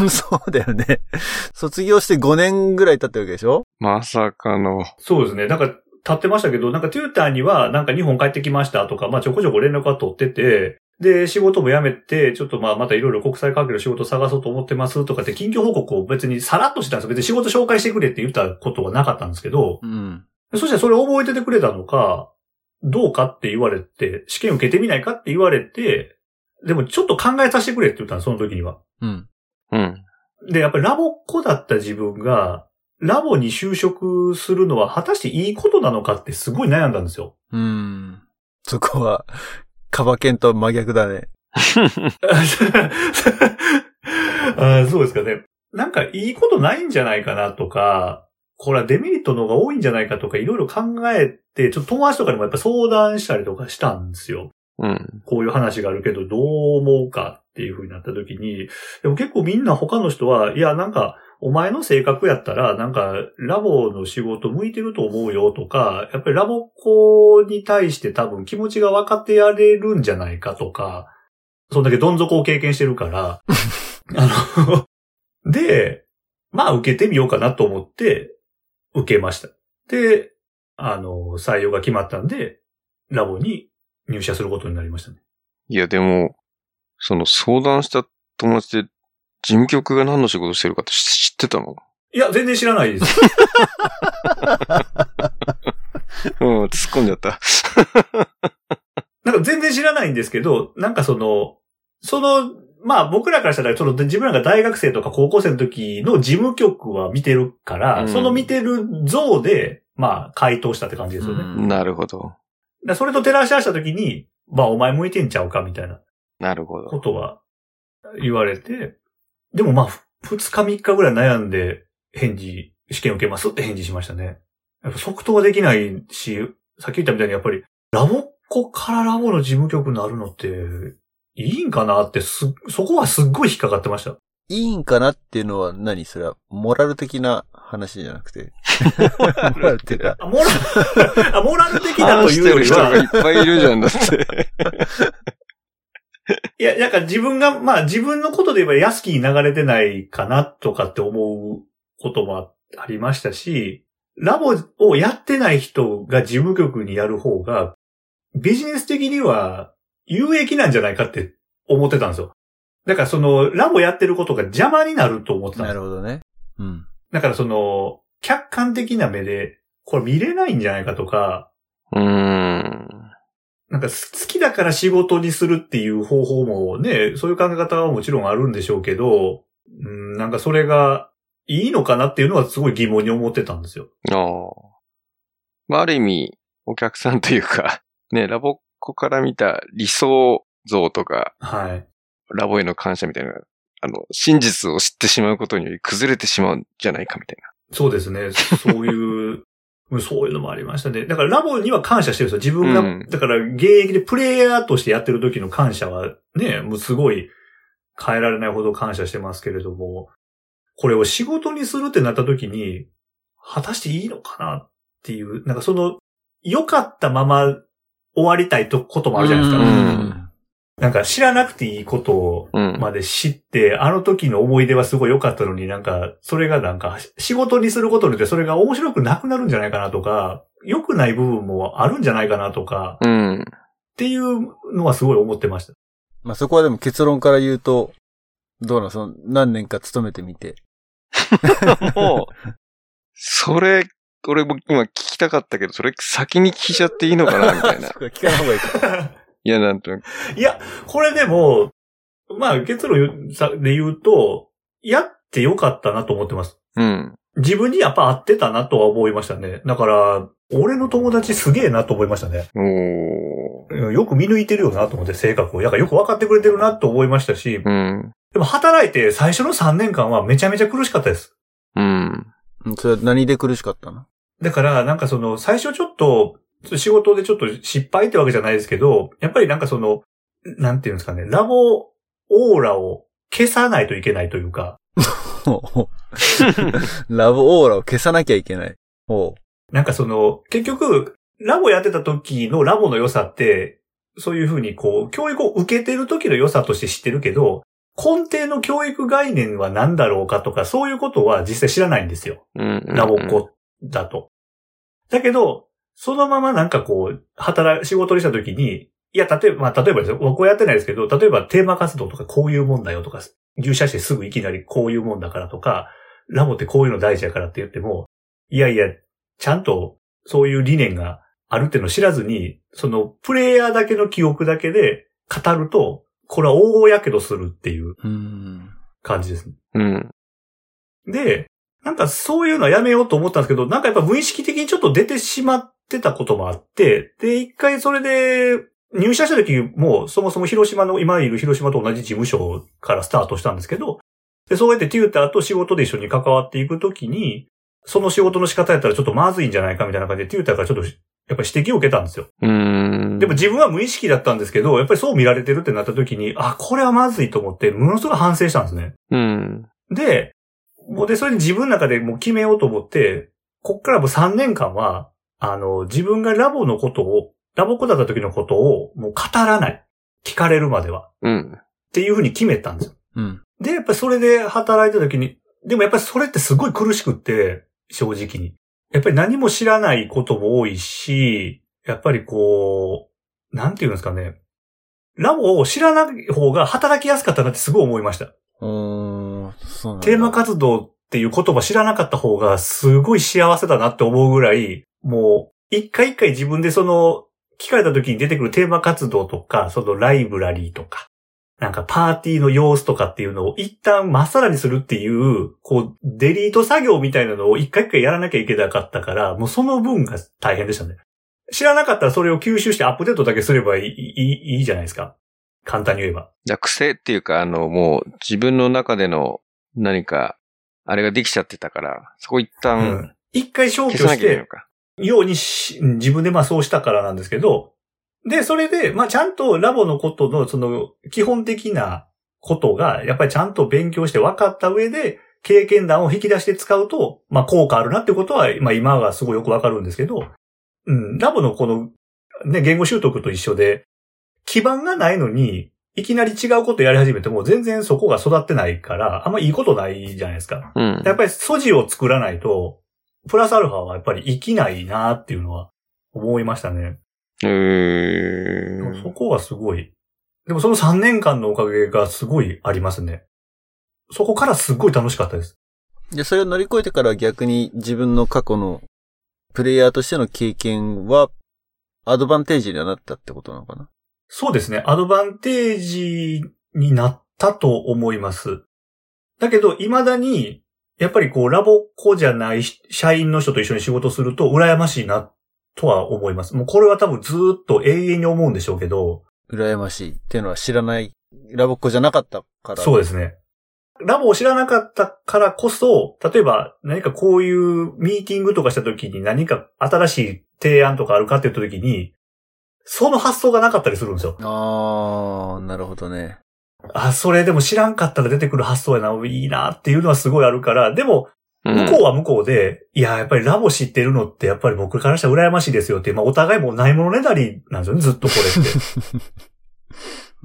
Speaker 1: う んそうだよね。卒業して5年ぐらい経ってるわけでしょ？
Speaker 2: まさかの、
Speaker 3: そうですね。なんか、立ってましたけど、なんかテューターには、なんか日本帰ってきましたとか、まあちょこちょこ連絡は取ってて、で、仕事も辞めて、ちょっとまあまたいろいろ国際関係の仕事探そうと思ってますとかって、近況報告を別にさらっとしてたんですよ。別に仕事紹介してくれって言ったことはなかったんですけど、
Speaker 1: うん。
Speaker 3: そしたらそれ覚えててくれたのか、どうかって言われて、試験受けてみないかって言われて、でもちょっと考えさせてくれって言ったの、その時には。
Speaker 1: うん。
Speaker 2: うん。
Speaker 3: で、やっぱりラボっ子だった自分が、ラボに就職するのは果たしていいことなのかってすごい悩んだんですよ。
Speaker 1: うん。そこは、カバケンと真逆だね。
Speaker 3: あそうですかね。なんかいいことないんじゃないかなとか、これはデメリットの方が多いんじゃないかとかいろいろ考えて、ちょっと友達とかにもやっぱ相談したりとかしたんですよ。
Speaker 2: うん。
Speaker 3: こういう話があるけど、どう思うかっていう風になった時に、でも結構みんな他の人は、いや、なんか、お前の性格やったら、なんか、ラボの仕事向いてると思うよとか、やっぱりラボっ子に対して多分気持ちが分かってやれるんじゃないかとか、そんだけどん底を経験してるから、あの、で、まあ受けてみようかなと思って、受けました。で、あの、採用が決まったんで、ラボに入社することになりましたね。
Speaker 2: いや、でも、その相談した友達で、事務局が何の仕事してるかって知知ってたの？
Speaker 3: いや、全然知らないです。
Speaker 2: うん、突っ込んじゃった。
Speaker 3: なんか全然知らないんですけど、なんかその、その、まあ僕らからしたら、その自分らが大学生とか高校生の時の事務局は見てるから、
Speaker 2: うん
Speaker 3: その見てる像で、まあ回答したって感じですよね。
Speaker 1: うん
Speaker 2: なるほど。
Speaker 3: でそれと照らし合わせた時に、まあお前向いてんちゃうかみたいな
Speaker 2: なるほど。
Speaker 3: ことは言われて、でもまあ、ふ二日三日ぐらい悩んで返事、試験受けますって返事しましたね。やっぱ即答はできないし、さっき言ったみたいにやっぱり、ラボっ子からラボの事務局になるのって、いいんかなってす、そこはすっごい引っかかってました。
Speaker 1: いいんかなっていうのは何？それは、モラル的な話じゃなくて。モラルっていうか、
Speaker 3: あ モラル、あモラル的なと
Speaker 2: 話してる
Speaker 3: いうよりは、
Speaker 2: 人がいっぱいいるじゃんだって。
Speaker 3: いや、なんか自分が、まあ自分のことで言えば安きに流れてないかなとかって思うこともありましたし、ラボをやってない人が事務局にやる方が、ビジネス的には有益なんじゃないかって思ってたんですよ。だからその、ラボやってることが邪魔になると思ってたんですよ。
Speaker 1: なるほどね。うん。
Speaker 3: だからその、客観的な目で、これ見れないんじゃないかとか、
Speaker 2: うーん。
Speaker 3: なんかす好きだから仕事にするっていう方法もね、そういう考え方はもちろんあるんでしょうけど、うん、なんかそれがいいのかなっていうのはすごい疑問に思ってたんですよ。
Speaker 2: ああ。まあ、ある意味、お客さんというか、ね、ラボっ子から見た理想像とか、
Speaker 3: はい。
Speaker 2: ラボへの感謝みたいな、あの、真実を知ってしまうことにより崩れてしまうんじゃないかみたい
Speaker 3: そうですね。そういう、うんそういうのもありましたね。だからラボには感謝してるんですよ。自分が、
Speaker 2: うん
Speaker 3: だから現役でプレイヤーとしてやってる時の感謝はね、もうすごい変えられないほど感謝してますけれども、これを仕事にするってなった時に、果たしていいのかなっていう、なんかその、良かったまま終わりたいとこともあるじゃないですか。
Speaker 2: うん
Speaker 3: なんか知らなくていいこと。まで知って、あの時の思い出はすごい良かったのになんか、それがなんか、仕事にすることによってそれが面白くなくなるんじゃないかなとか、良くない部分もあるんじゃないかなとか、
Speaker 2: うん。
Speaker 3: っていうのはすごい思ってました。
Speaker 1: まあそこはでも結論から言うと、どうなんその何年か勤めてみて。
Speaker 2: もう、それ、俺も今聞きたかったけど、それ先に聞いちゃっていいのかなみたいな
Speaker 1: 聞かない方がいいか。
Speaker 2: いや、なんとなく。
Speaker 3: いや、これでも、まあ結論で言うと、やって良かったなと思ってます。
Speaker 2: うん。
Speaker 3: 自分にやっぱ合ってたなとは思いましたね。だから、俺の友達すげえなと思いましたね。
Speaker 2: おー。
Speaker 3: よく見抜いてるよなと思って、性格を。やからよく分かってくれてるなと思いましたし、
Speaker 2: うん。
Speaker 3: でも働いて最初の3年間はめちゃめちゃ苦しかったです。
Speaker 2: うん。
Speaker 1: うんそれは何で苦しかったの？
Speaker 3: だから、なんかその、最初ちょっと、仕事でちょっと失敗ってわけじゃないですけど、やっぱりなんかその、なんていうんですかね、ラボオーラを消さないといけないというか、
Speaker 1: ラブオーラを消さなきゃいけない。ほ
Speaker 3: なんかその、結局、ラボやってた時のラボの良さって、そういうふうにこう、教育を受けてる時の良さとして知ってるけど、根底の教育概念は何だろうかとか、そういうことは実際知らないんですよ。
Speaker 2: うん。
Speaker 3: ラボっ子だと。だけど、そのままなんかこう、働、仕事にしたときに、いや、例えば、まあ、例えばですよ、僕はやってないですけど、例えばテーマ活動とかこういうもんだよとか、入社してすぐいきなりこういうもんだからとか、ラボってこういうの大事やからって言っても、いやいや、ちゃんとそういう理念があるってのを知らずに、そのプレイヤーだけの記憶だけで語ると、これは大やけどするっていう。感じですね。
Speaker 2: うん。
Speaker 3: で、なんかそういうのはやめようと思ったんですけど、なんかやっぱ無意識的にちょっと出てしまってたこともあって、で、一回それで、入社した時も、そもそも広島の、今いる広島と同じ事務所からスタートしたんですけど、で、そうやってテューターと仕事で一緒に関わっていくときに、その仕事の仕方やったらちょっとまずいんじゃないかみたいな感じで、テューターからちょっと、やっぱり指摘を受けたんですよ。
Speaker 2: うん。
Speaker 3: でも自分は無意識だったんですけど、やっぱりそう見られてるってなった時に、あ、これはまずいと思って、ものすごい反省したんですね。
Speaker 2: うん。
Speaker 3: で、もうで、それで自分の中でもう決めようと思って、こっからもう3年間は、あの、自分がラボのことを、ラボっ子だった時のことをもう語らない。聞かれるまでは。
Speaker 2: うん。
Speaker 3: っていうふうに決めたんですよ。
Speaker 1: うん。
Speaker 3: で、やっぱりそれで働いた時に、でもやっぱりそれってすごい苦しくって、正直に。やっぱり何も知らないことも多いし、やっぱりこう、なんていうんですかね。ラボを知らない方が働きやすかったなってすごい思いました。
Speaker 1: おーそうなんだ
Speaker 3: テーマ活動っていう言葉知らなかった方がすごい幸せだなって思うぐらい、もう、一回一回自分でその、聞かれた時に出てくるテーマ活動とか、そのライブラリーとか、なんかパーティーの様子とかっていうのを一旦まっさらにするっていう、こう、デリート作業みたいなのを一回一回やらなきゃいけなかったから、もうその分が大変でしたね。知らなかったらそれを吸収してアップデートだけすればいい、いい、いいじゃないですか。簡単に言えば。
Speaker 2: じゃあ癖っていうか、あの、もう自分の中での何か、あれができちゃってたから、そこ一
Speaker 3: う
Speaker 2: 旦
Speaker 3: ん。一回消去してようにし、自分でまあそうしたからなんですけど、で、それで、まあちゃんとラボのことのその基本的なことが、やっぱりちゃんと勉強して分かった上で、経験談を引き出して使うと、まあ効果あるなってことは、まあ今がすごいよくわかるんですけど、うん、ラボのこの、ね、言語習得と一緒で、基盤がないのに、いきなり違うことやり始めても全然そこが育ってないから、あんまいいことないじゃないですか。
Speaker 2: うん。
Speaker 3: やっぱり素地を作らないと、プラスアルファはやっぱり生きないなっていうのは思いましたね。
Speaker 2: えー
Speaker 3: そこはすごい。でもその3年間のおかげがすごいありますね。そこからすごい楽しかったです。
Speaker 1: で、それを乗り越えてから逆に自分の過去のプレイヤーとしての経験は、アドバンテージにはなったってことなのかな？
Speaker 3: そうですね。アドバンテージになったと思います。だけど、未だに、やっぱりこう、ラボっ子じゃない社員の人と一緒に仕事すると、羨ましいな、とは思います。もうこれは多分ずーっと永遠に思うんでしょうけど、
Speaker 1: 羨ましいっていうのは知らない、ラボっ子じゃなかったから。
Speaker 3: そうですね。ラボを知らなかったからこそ、例えば何かこういうミーティングとかした時に何か新しい提案とかあるかって言った時に、その発想がなかったりするんですよ。
Speaker 1: あー、なるほどね。
Speaker 3: あ、それでも知らんかったら出てくる発想やな、いいなっていうのはすごいあるから、でも、
Speaker 2: うん
Speaker 3: 向こうは向こうで、いや、やっぱりラボ知ってるのって、やっぱり僕からしたら羨ましいですよって、まあお互いもうないものねだりなんですよね、ずっとこれって。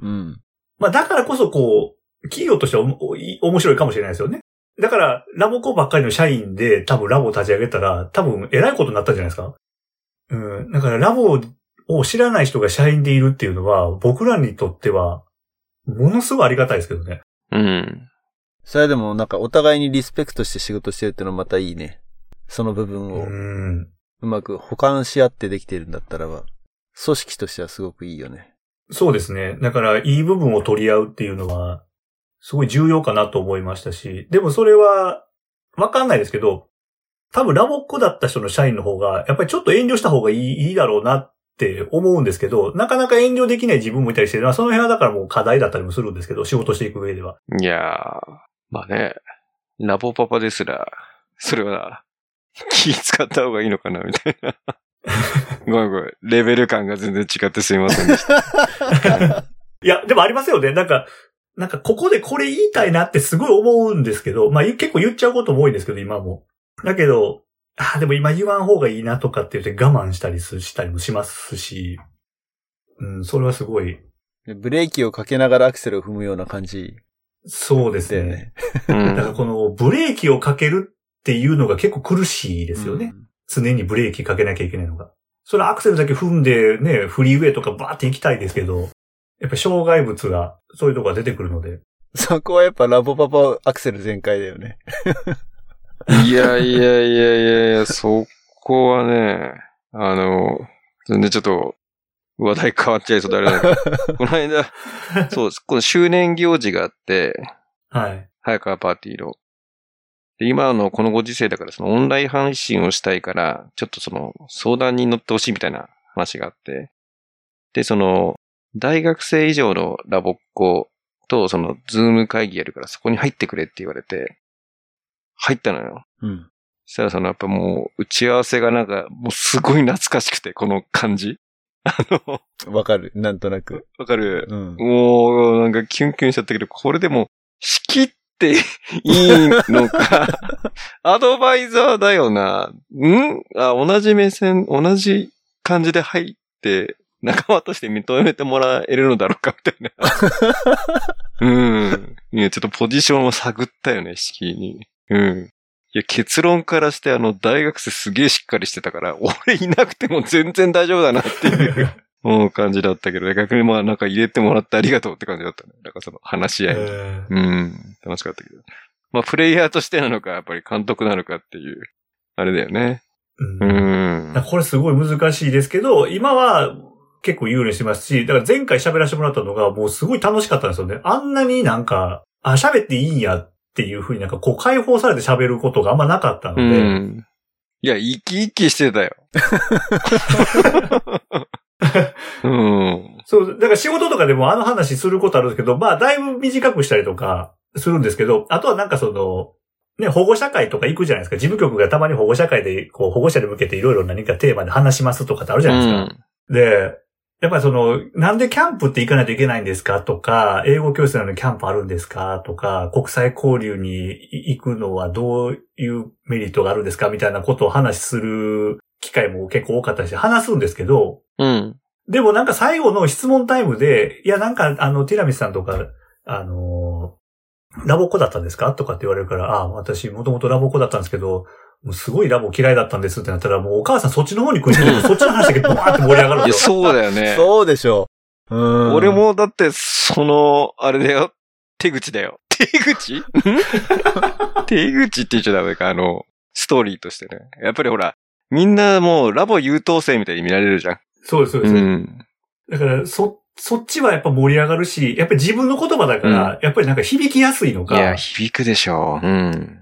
Speaker 1: うん。
Speaker 3: まあだからこそこう、企業としては面白いかもしれないですよね。だから、ラボコばっかりの社員で多分ラボを立ち上げたら、多分偉いことになったんじゃないですか。うん。だからラボを知らない人が社員でいるっていうのは、僕らにとっては、ものすごいありがたいですけどね。
Speaker 2: うん。
Speaker 1: それはでもなんかお互いにリスペクトして仕事してるってのはまたいいね。その部分を
Speaker 3: うん。
Speaker 1: うまく補完し合ってできてるんだったらば、組織としてはすごくいいよね。
Speaker 3: そうですね。だから、いい部分を取り合うっていうのは、すごい重要かなと思いましたし、でもそれは、わかんないですけど、多分ラボっ子だった人の社員の方が、やっぱりちょっと遠慮した方がいいいいだろうなって思うんですけど、なかなか遠慮できない自分もいたりして、まあその辺はだからもう課題だったりもするんですけど、仕事していく上では。
Speaker 2: いやー、まあね、ラボパパですら、それは、気使った方がいいのかな、みたいな。ごめんごめん。レベル感が全然違ってすいませんでした。
Speaker 3: いや、でもありますよね。なんか、なんかここでこれ言いたいなってすごい思うんですけど、まあ結構言っちゃうことも多いんですけど、今も。だけど、ああ、でも今言わん方がいいなとかって言って我慢したりすしたりもしますし、うん、それはすごい、
Speaker 1: でブレーキをかけながらアクセルを踏むような感じ
Speaker 3: そうですね。
Speaker 1: だよね。
Speaker 2: うん
Speaker 3: だからこのブレーキをかけるっていうのが結構苦しいですよね。常にブレーキかけなきゃいけないのが。それアクセルだけ踏んでね、フリーウェイとかバーって行きたいですけど、やっぱり障害物が、そういうとこが出てくるので。
Speaker 1: そこはやっぱラボパパアクセル全開だよね。
Speaker 2: いやいやいやいやいや、そこはね、あの、全然ちょっと、話題変わっちゃいそうであれだけど、この間、そうです。この周年行事があって、
Speaker 3: はい。
Speaker 2: 早川パーティーの。で今のこのご時世だから、そのオンライン配信をしたいから、ちょっとその相談に乗ってほしいみたいな話があって。で、その、大学生以上のラボっ子と、その、ズーム会議やるからそこに入ってくれって言われて、入ったのよ。
Speaker 1: うん。
Speaker 2: そしたらそのやっぱもう打ち合わせがなんかもうすごい懐かしくて、この感じ。あの、
Speaker 1: わかる。なんとなく。
Speaker 2: わかる
Speaker 1: うん。
Speaker 2: もうなんかキュンキュンしちゃったけど、これでも仕切っていいのか、アドバイザーだよな。ん？あ、同じ目線、同じ感じで入って、仲間として認めてもらえるのだろうか、みたいな。うん。いや、ちょっとポジションを探ったよね、敷居に。うん。いや、結論からしてあの、大学生すげえしっかりしてたから、俺いなくても全然大丈夫だなっていう、もう感じだったけど、逆にまあなんか入れてもらってありがとうって感じだったね。なんかその話し合い。
Speaker 3: えー
Speaker 2: うん。楽しかったけど。まあ、プレイヤーとしてなのか、やっぱり監督なのかっていう、あれだよね。
Speaker 3: うん
Speaker 2: うん。
Speaker 3: これすごい難しいですけど、今は結構有利してますし、だから前回喋らせてもらったのがもうすごい楽しかったんですよね。あんなになんか、あ、喋っていいんやっていうふうになんかこう解放されて喋ることがあんまなかったの
Speaker 2: う
Speaker 3: で、
Speaker 2: ん。いや、生き生きしてたよ。うん。
Speaker 3: そう、だから仕事とかでもあの話することあるんですけど、まあだいぶ短くしたりとかするんですけど、あとはなんかその、ね、保護者会とか行くじゃないですか。事務局がたまに保護者会で、こう、保護者に向けていろいろ何かテーマで話しますとかってあるじゃないですか。で、やっぱりその、なんでキャンプって行かないといけないんですかとか、英語教室なのにキャンプあるんですかとか、国際交流に行くのはどういうメリットがあるんですかみたいなことを話しする機会も結構多かったし、話すんですけど、
Speaker 2: うん。
Speaker 3: でもなんか最後の質問タイムで、いやなんかあの、ティラミスさんとか、あのーラボっ子だったんですかとかって言われるから、ああ、私もともとラボっ子だったんですけど、すごいラボ嫌いだったんですってなったら、もうお母さんそっちの方に食いついてるそっちの話だけバーって盛り上がるん
Speaker 2: いや、
Speaker 3: ですよ。
Speaker 2: そうだよね。
Speaker 1: そうでしょう。うん。
Speaker 2: 俺、もだって、その、あれだよ。手口だよ。手口？手口って言っちゃダメか、あの、ストーリーとしてね。やっぱりほら、みんなもうラボ優等生みたいに見られるじゃん。
Speaker 3: そうです、そうです。
Speaker 2: うん。
Speaker 3: だから、そ、そっちはやっぱ盛り上がるし、やっぱり自分の言葉だから、やっぱりなんか響きやすいのか、
Speaker 2: いや、響くでしょう。うん。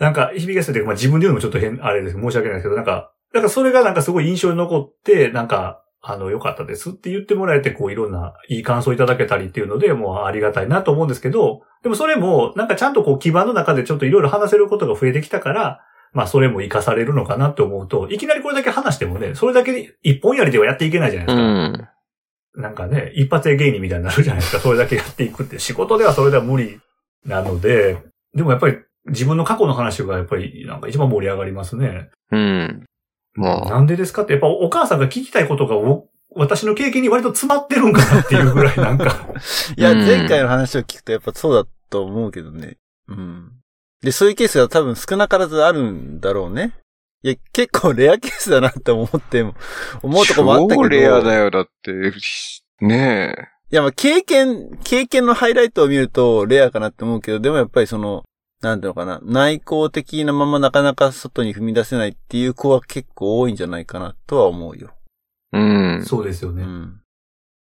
Speaker 3: なんか響きやすいというか、まあ自分で言うのもちょっと変、あれです。申し訳ないですけど、なんか、だからそれがなんかすごい印象に残って、なんか、あの、良かったですって言ってもらえて、こういろんないい感想いただけたりっていうので、もうありがたいなと思うんですけど、でもそれも、なんかちゃんとこう基盤の中でちょっといろいろ話せることが増えてきたから、まあそれも活かされるのかなって思うと、いきなりこれだけ話してもね、それだけ一本やりではやっていけないじゃないで
Speaker 2: う
Speaker 3: すか。
Speaker 2: ん。
Speaker 3: なんかね、一発で芸人みたいになるじゃないですか。それだけやっていくって。仕事ではそれでは無理なので、でもやっぱり自分の過去の話がやっぱりなんか一番盛り上がりますね。
Speaker 2: うん。まあ、
Speaker 3: なんでですかって、やっぱお母さんが聞きたいことがお私の経験に割と詰まってるんかなっていうぐらいなんか。
Speaker 1: いや、
Speaker 2: うん
Speaker 1: 前回の話を聞くとやっぱそうだと思うけどね。うん。で、そういうケースが多分少なからずあるんだろうね。いや、結構レアケースだなって思っても、思うとこもあったけど。
Speaker 2: 超レアだよ、だって。ねえ。
Speaker 1: いや、まあ、経験、経験のハイライトを見るとレアかなって思うけど、でもやっぱりその、なんていうのかな、内向的なままなかなか外に踏み出せないっていう子は結構多いんじゃないかなとは思うよ。
Speaker 2: うん。
Speaker 3: そうですよね。
Speaker 1: うん。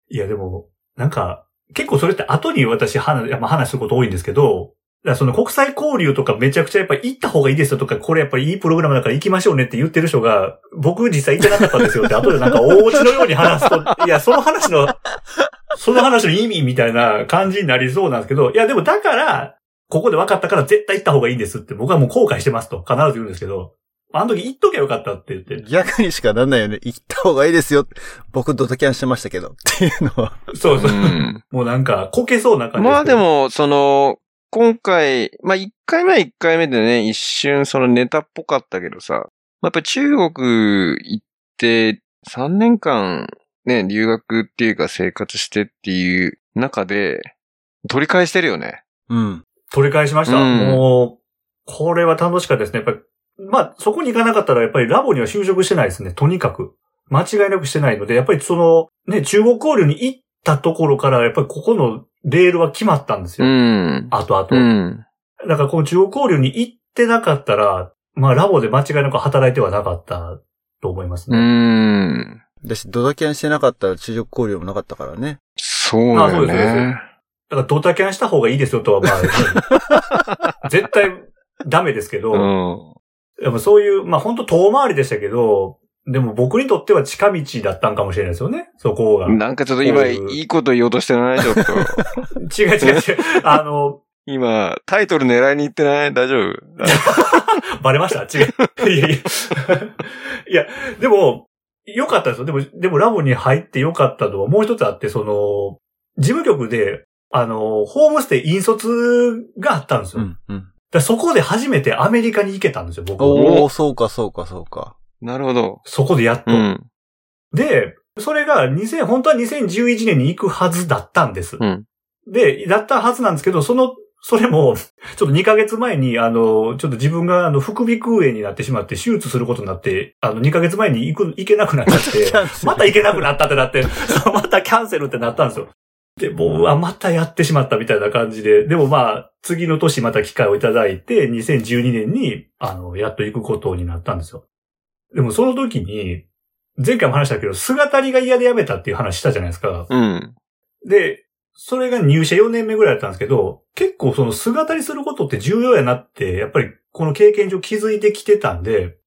Speaker 3: いやでも、なんか、結構それって後に私話、いやまあ話すること多いんですけど、その国際交流とかめちゃくちゃやっぱり行った方がいいですよとか、これやっぱりいいプログラムだから行きましょうねって言ってる人が、僕実際行ってなかったんですよって後でなんか大落ちのように話すと、いや、その話の、その話の意味みたいな感じになりそうなんですけど、いやでもだから、ここで分かったから絶対行った方がいいんですって僕はもう後悔してますと必ず言うんですけど、あの時行っときゃよかったって言って。
Speaker 1: 逆にしかなんないよね。行った方がいいですよ。僕ドタキャンしてましたけど。っていうのは。
Speaker 3: そうそう。
Speaker 2: うん
Speaker 3: もうなんか、こけそうな感じ
Speaker 2: まあで
Speaker 3: も、
Speaker 2: その、今回、まあ一回目は一回目でね、一瞬そのネタっぽかったけどさ、まあやっぱ中国行って3年間ね、留学っていうか生活してっていう中で、取り返してるよね。
Speaker 1: うん。
Speaker 3: 取り返しました。
Speaker 2: うん
Speaker 3: もう、これは楽しかったですね。やっぱり、まあ、そこに行かなかったら、やっぱりラボには就職してないですね。とにかく。間違いなくしてないので、やっぱりその、ね、中国交流に行ったところから、やっぱりここのレールは決まったんです
Speaker 2: う
Speaker 3: よ。
Speaker 2: ん。
Speaker 3: 後々。
Speaker 2: うん。
Speaker 3: だからこの中国交流に行ってなかったら、まあ、ラボで間違いなく働いてはなかったと思います
Speaker 2: う
Speaker 3: ね。
Speaker 2: ん。
Speaker 1: だし、ドタキャンしてなかったら中国交流もなかったからね。
Speaker 2: そうだよ
Speaker 3: あそうですそうです
Speaker 2: ね。
Speaker 3: だからドタキャンした方がいいですよとは、まあ、絶対ダメですけど、
Speaker 2: うん。
Speaker 3: でもそういう、まあ本当遠回りでしたけど、でも僕にとっては近道だったんかもしれないですよね。そこが。違う
Speaker 2: なんかちょっと今、
Speaker 3: いう
Speaker 2: いいこと言おうとしてないちょっと。
Speaker 3: 違う違う。あの、
Speaker 2: 今、タイトル狙いに行ってない？大丈夫？
Speaker 3: バレました？違う。いやいや。いや、でも、良かったですよ。でも、でもラボに入って良かったのはもう一つあって、その、事務局で、あの、ホームステイ引率があったんですよ。
Speaker 1: うん、うん。
Speaker 3: だそこで初めてアメリカに行けたんですよ、僕は。
Speaker 1: おー、そうか、そうか、そうか。
Speaker 2: なるほど。
Speaker 3: そこでやっと。
Speaker 2: うん。
Speaker 3: で、それが2000、本当は2011年に行くはずだったんです。
Speaker 2: うん。
Speaker 3: で、だったはずなんですけど、その、それも、ちょっと2ヶ月前に、あの、ちょっと自分が、あの、副鼻腔炎になってしまって、手術することになって、あの、2ヶ月前に行く、行けなくなっちゃって、また行けなくなったってなって、またキャンセルってなったんですよ。で、もう、うわ、またやってしまったみたいな感じで、でもまあ、次の年また機会をいただいて、2012年に、あの、やっと行くことになったんですよ。でもその時に、前回も話したけど、姿りが嫌で辞めたっていう話したじゃないですか。
Speaker 2: うん。
Speaker 3: で、それが入社4年目ぐらいだったんですけど、結構その姿りすることって重要やなって、やっぱりこの経験上気づいてきてたんで、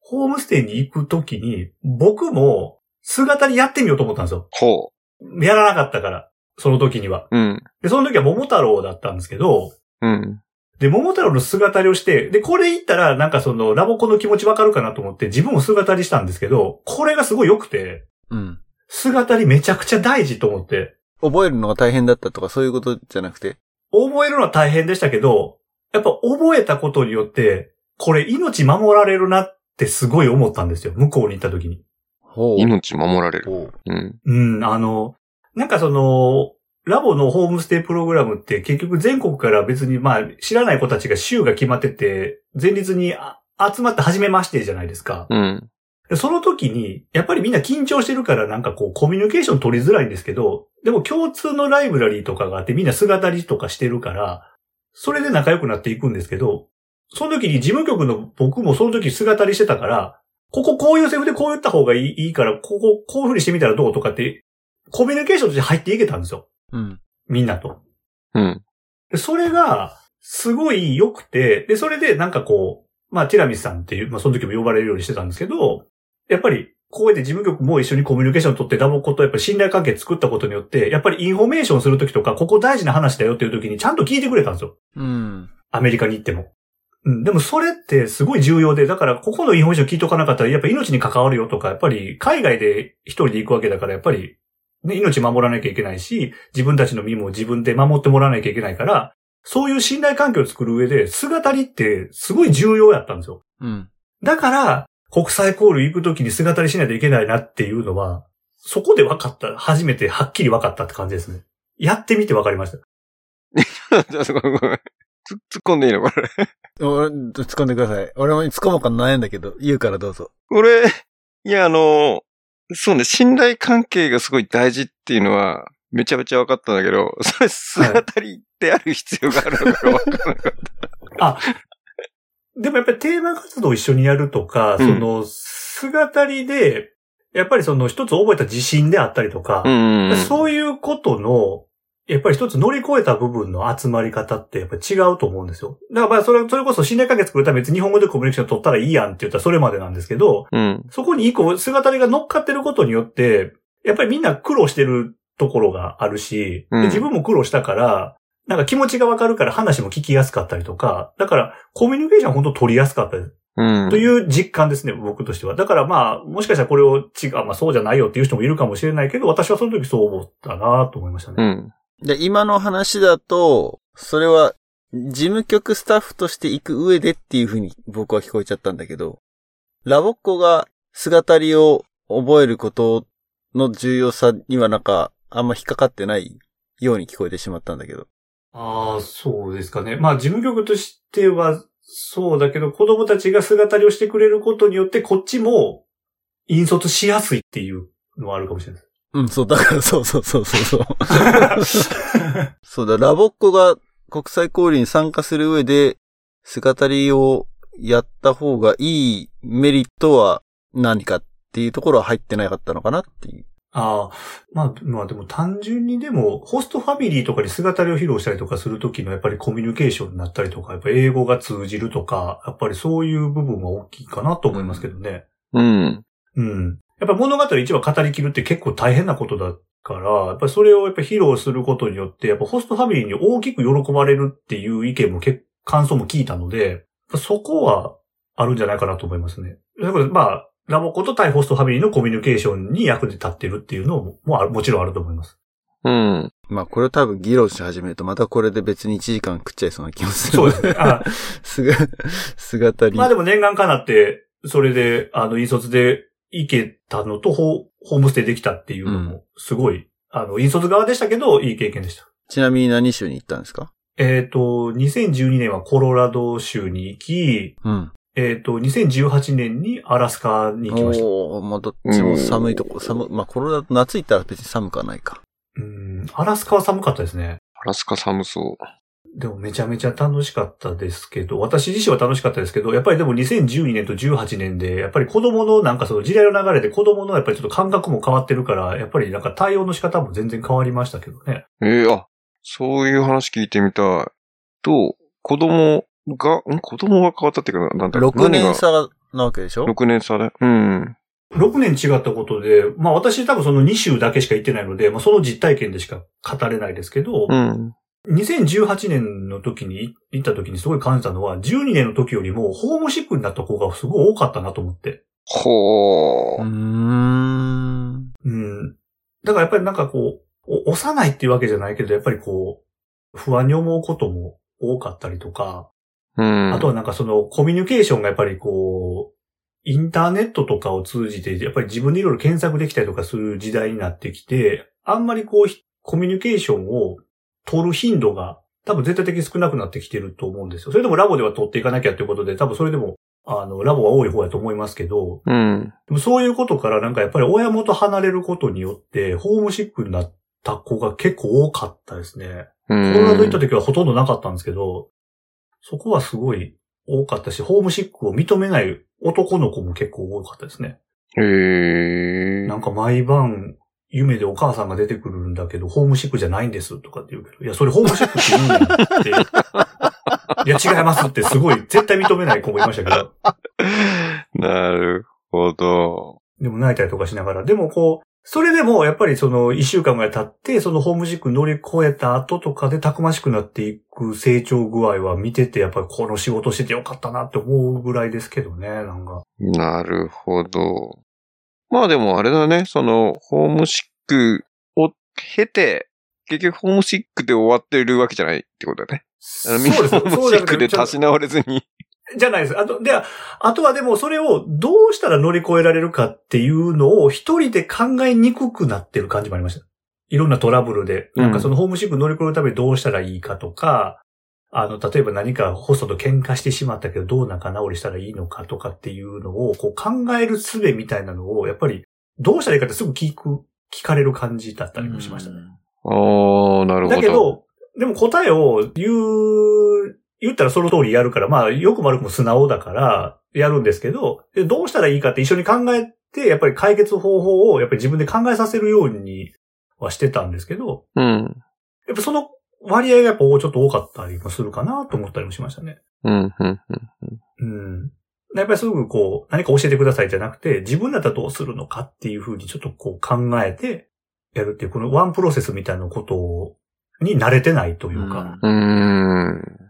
Speaker 3: ホームステイに行くときに、僕も姿りやってみようと思ったんですよ。
Speaker 2: ほ
Speaker 3: やらなかったから、その時には。
Speaker 2: う。うん。
Speaker 3: で、その時は桃太郎だったんですけど、
Speaker 2: うん。
Speaker 3: で、桃太郎の姿りをして、で、これ言ったら、なんかその、ラボコの気持ちわかるかなと思って、自分も姿りしたんですけど、これがすごい良くて、
Speaker 1: うん。
Speaker 3: 姿りめちゃくちゃ大事と思って、
Speaker 1: 覚えるのが大変だったとかそういうことじゃなくて？
Speaker 3: 覚えるのは大変でしたけど、やっぱ覚えたことによって、これ命守られるなってすごい思ったんですよ。向こうに行った時に。
Speaker 1: ほう。
Speaker 2: 命守られる。
Speaker 1: ほう。
Speaker 2: うん。
Speaker 3: うん、あの、なんかその、ラボのホームステイプログラムって結局全国から別にまあ知らない子たちが週が決まってて、前日にあ集まって初めましてじゃないですか。
Speaker 2: うん。
Speaker 3: でその時に、やっぱりみんな緊張してるからなんかこうコミュニケーション取りづらいんですけど、でも共通のライブラリーとかがあってみんな姿りとかしてるから、それで仲良くなっていくんですけど、その時に事務局の僕もその時姿りしてたから、こここういうセリフでこう言った方がいいいいから、こここういう風にしてみたらどうとかって、コミュニケーションとして入っていけたんですよ。
Speaker 1: うん。
Speaker 3: みんなと。
Speaker 2: うん。
Speaker 3: でそれが、すごい良くて、で、それでなんかこう、まあ、ティラミスさんっていう、まあ、その時も呼ばれるようにしてたんですけど、やっぱり、こうやって事務局も一緒にコミュニケーション取ってラボっ子とやっぱり信頼関係作ったことによって、やっぱりインフォメーションするときとか、ここ大事な話だよっていうときにちゃんと聞いてくれたんですよ。
Speaker 1: うん。
Speaker 3: アメリカに行っても。うん。でもそれってすごい重要で、だからここのインフォメーション聞いとかなかったら、やっぱ命に関わるよとか、やっぱり海外で一人で行くわけだから、やっぱり、ね、命守らなきゃいけないし、自分たちの身も自分で守ってもらわなきゃいけないから、そういう信頼関係を作る上で、素語りってすごい重要やったんですよ。
Speaker 1: うん。
Speaker 3: だから、国際コール行くときに素語りしないといけないなっていうのは、そこで分かった。初めてはっきり分かったって感じですね。やってみて分かりました。
Speaker 2: じゃあ、そこ、ごめん。突っ込んでいいの？これ。
Speaker 1: 俺、突っ込んでください。俺も突っ込もうか悩んだけど、言うからどうぞ。
Speaker 2: これ、いや、あの、そうね、信頼関係がすごい大事っていうのは、めちゃめちゃ分かったんだけど、それ、姿りである必要があるのか分からなかった。
Speaker 3: でもやっぱりテーマ活動を一緒にやるとか、
Speaker 2: うん
Speaker 3: その、姿りで、やっぱりその一つ覚えた自信であったりとか
Speaker 2: う、んうん。
Speaker 3: そういうことの、やっぱり一つ乗り越えた部分の集まり方ってやっぱり違うと思うんですよ。だからまあそれ、それこそ信頼関係作るために別に日本語でコミュニケーション取ったらいいやんって言ったらそれまでなんですけど、
Speaker 2: うん。
Speaker 3: そこに一個姿りが乗っかってることによって、やっぱりみんな苦労してるところがあるし、自分も苦労したから、なんか気持ちがわかるから話も聞きやすかったりとか、だからコミュニケーション本当取りやすかったです。
Speaker 2: うん。
Speaker 3: という実感ですね、僕としては。だからまあ、もしかしたらこれを違う、まあそうじゃないよっていう人もいるかもしれないけど、私はその時そう思ったなと思いましたね。
Speaker 2: うん。
Speaker 1: で、今の話だと、それは、事務局スタッフとして行く上でっていう風に僕は聞こえちゃったんだけど、ラボっ子が姿りを覚えることの重要さにはなんか、あんま引っかかってないように聞こえてしまったんだけど。
Speaker 3: ああ、そうですかね。まあ事務局としてはそうだけど、子供たちが姿りをしてくれることによって、こっちも引率しやすいっていうのはあるかもしれない。
Speaker 1: うん、そう、だからそうそうそうそうそう。そうだ、ラボっ子が国際交流に参加する上で、姿りをやった方がいいメリットは何かっていうところは入ってなかったのかなっていう。
Speaker 3: ああ、まあ、まあでも単純にでも、ホストファミリーとかに姿りを披露したりとかするときのやっぱりコミュニケーションになったりとか、やっぱ英語が通じるとか、やっぱりそういう部分は大きいかなと思いますけどね。
Speaker 2: うん。
Speaker 3: うん。やっぱ物語1話語りきるって結構大変なことだから、やっぱりそれをやっぱ披露することによって、やっぱホストファミリーに大きく喜ばれるっていう意見も結感想も聞いたので、そこはあるんじゃないかなと思いますね。だからまあ、ラボコと対ホストファミリーのコミュニケーションに役に立ってるっていうのももあるもちろんあると思います。
Speaker 2: うん。
Speaker 1: まあこれ多分議論し始めるとまたこれで別に1時間食っちゃいそうな気もする。
Speaker 3: そうですね。あ
Speaker 1: すが、姿り。
Speaker 3: まあでも念願かなって、それで、あの、引率で行けたのと、ホホームステイできたっていうのも、すごい、あの、引率側でしたけど、いい経験でした。
Speaker 1: ちなみに何州に行ったんですか？
Speaker 3: えっ、と、2012年はコロラド州に行き、
Speaker 1: うん。
Speaker 3: えっ、と、2018年にアラスカに行きました。
Speaker 1: おー、まあどっちも寒いとこ、寒、まあコロラド夏行ったら別に寒くはないか。
Speaker 3: うん、アラスカは寒かったですね。
Speaker 2: アラスカ寒そう。
Speaker 3: でもめちゃめちゃ楽しかったですけど、私自身は楽しかったですけど、やっぱりでも2012年と18年で、やっぱり子供のなんかその時代の流れで子供のやっぱりちょっと感覚も変わってるから、やっぱりなんか対応の仕方も全然変わりましたけどね。
Speaker 2: ええあ、そういう話聞いてみたい。と、子供が、ん？子供が変わったっていうか、なんだろう。
Speaker 1: 6年差なわけでしょ
Speaker 2: ？6年差で？うん。
Speaker 3: 6年違ったことで、まあ私多分その2週だけしか行ってないので、まあその実体験でしか語れないですけど、
Speaker 2: うん。
Speaker 3: 2018年の時に行った時にすごい感じたのは、12年の時よりもホームシックになった子がすごい多かったなと思って。
Speaker 2: ほー。
Speaker 1: うーん。
Speaker 3: うん。だからやっぱりなんかこう、お幼いっていうわけじゃないけど、やっぱりこう、不安に思うことも多かったりとか、
Speaker 2: うん。
Speaker 3: あとはなんかそのコミュニケーションがやっぱりこう、インターネットとかを通じて、やっぱり自分でいろいろ検索できたりとかする時代になってきて、あんまりこう、コミュニケーションを取る頻度が多分絶対的に少なくなってきてると思うんですよ。それでもラボでは取っていかなきゃということで、多分それでも、あの、ラボは多い方やと思いますけど、
Speaker 2: うん。
Speaker 3: でもそういうことからなんかやっぱり親元離れることによって、ホームシックになった子が結構多かったですね。
Speaker 2: コ
Speaker 3: コロラド行った時はほとんどなかったんですけど、そこはすごい多かったし、ホームシックを認めない男の子も結構多かったですね。
Speaker 2: へえ。
Speaker 3: なんか毎晩、夢でお母さんが出てくるんだけど、ホームシックじなですとかって言うけど、いや、それホームシックって言うんだよって。いや、違いますってすごい、絶対認めない子もいましたけど。
Speaker 2: なるほど。
Speaker 3: でも泣いたりとかしながら。でもこう、それでもやっぱりその一週間ぐらい経って、そのホームシック乗り越えた後とかでたくましくなっていく成長具合は見てて、やっぱりこの仕事しててよかったなって思うぐらいですけどね、なんか。
Speaker 2: なるほど。まあでもあれだね、その、ホームシックを経て、結局ホームシックで終わってるわけじゃないってことだね。あのみんな
Speaker 3: そうです。
Speaker 2: ホーム
Speaker 3: そうじゃなくて
Speaker 2: シックで立ち直れずに。
Speaker 3: じゃないです。あと、では、あとはでもそれをどうしたら乗り越えられるかっていうのを一人で考えにくくなってる感じもありました。いろんなトラブルで。なんかそのホームシック乗り越えるためにどうしたらいいかとか、あの、例えば何かホストと喧嘩してしまったけどどう仲直りしたらいいのかとかっていうのをこう考える術みたいなのをやっぱりどうしたらいいかってすぐ聞く、聞かれる感じだったりもしましたね。
Speaker 2: ああ、なるほど。
Speaker 3: だけど、でも答えを言う、言ったらその通りやるから、まあ、よくも悪くも素直だから、やるんですけど、でどうしたらいいかって一緒に考えて、やっぱり解決方法をやっぱり自分で考えさせるようにはしてたんですけど、
Speaker 2: うん。
Speaker 3: やっぱその割合がやっぱちょっと多かったりもするかなと思ったりもしましたね。
Speaker 2: うん、うん、
Speaker 3: うん。やっぱりすぐこう、何か教えてくださいじゃなくて、自分だったらどうするのかっていうふうにちょっとこう考えてやるっていう、このワンプロセスみたいなことをに慣れてないというか、
Speaker 2: うん。うーん。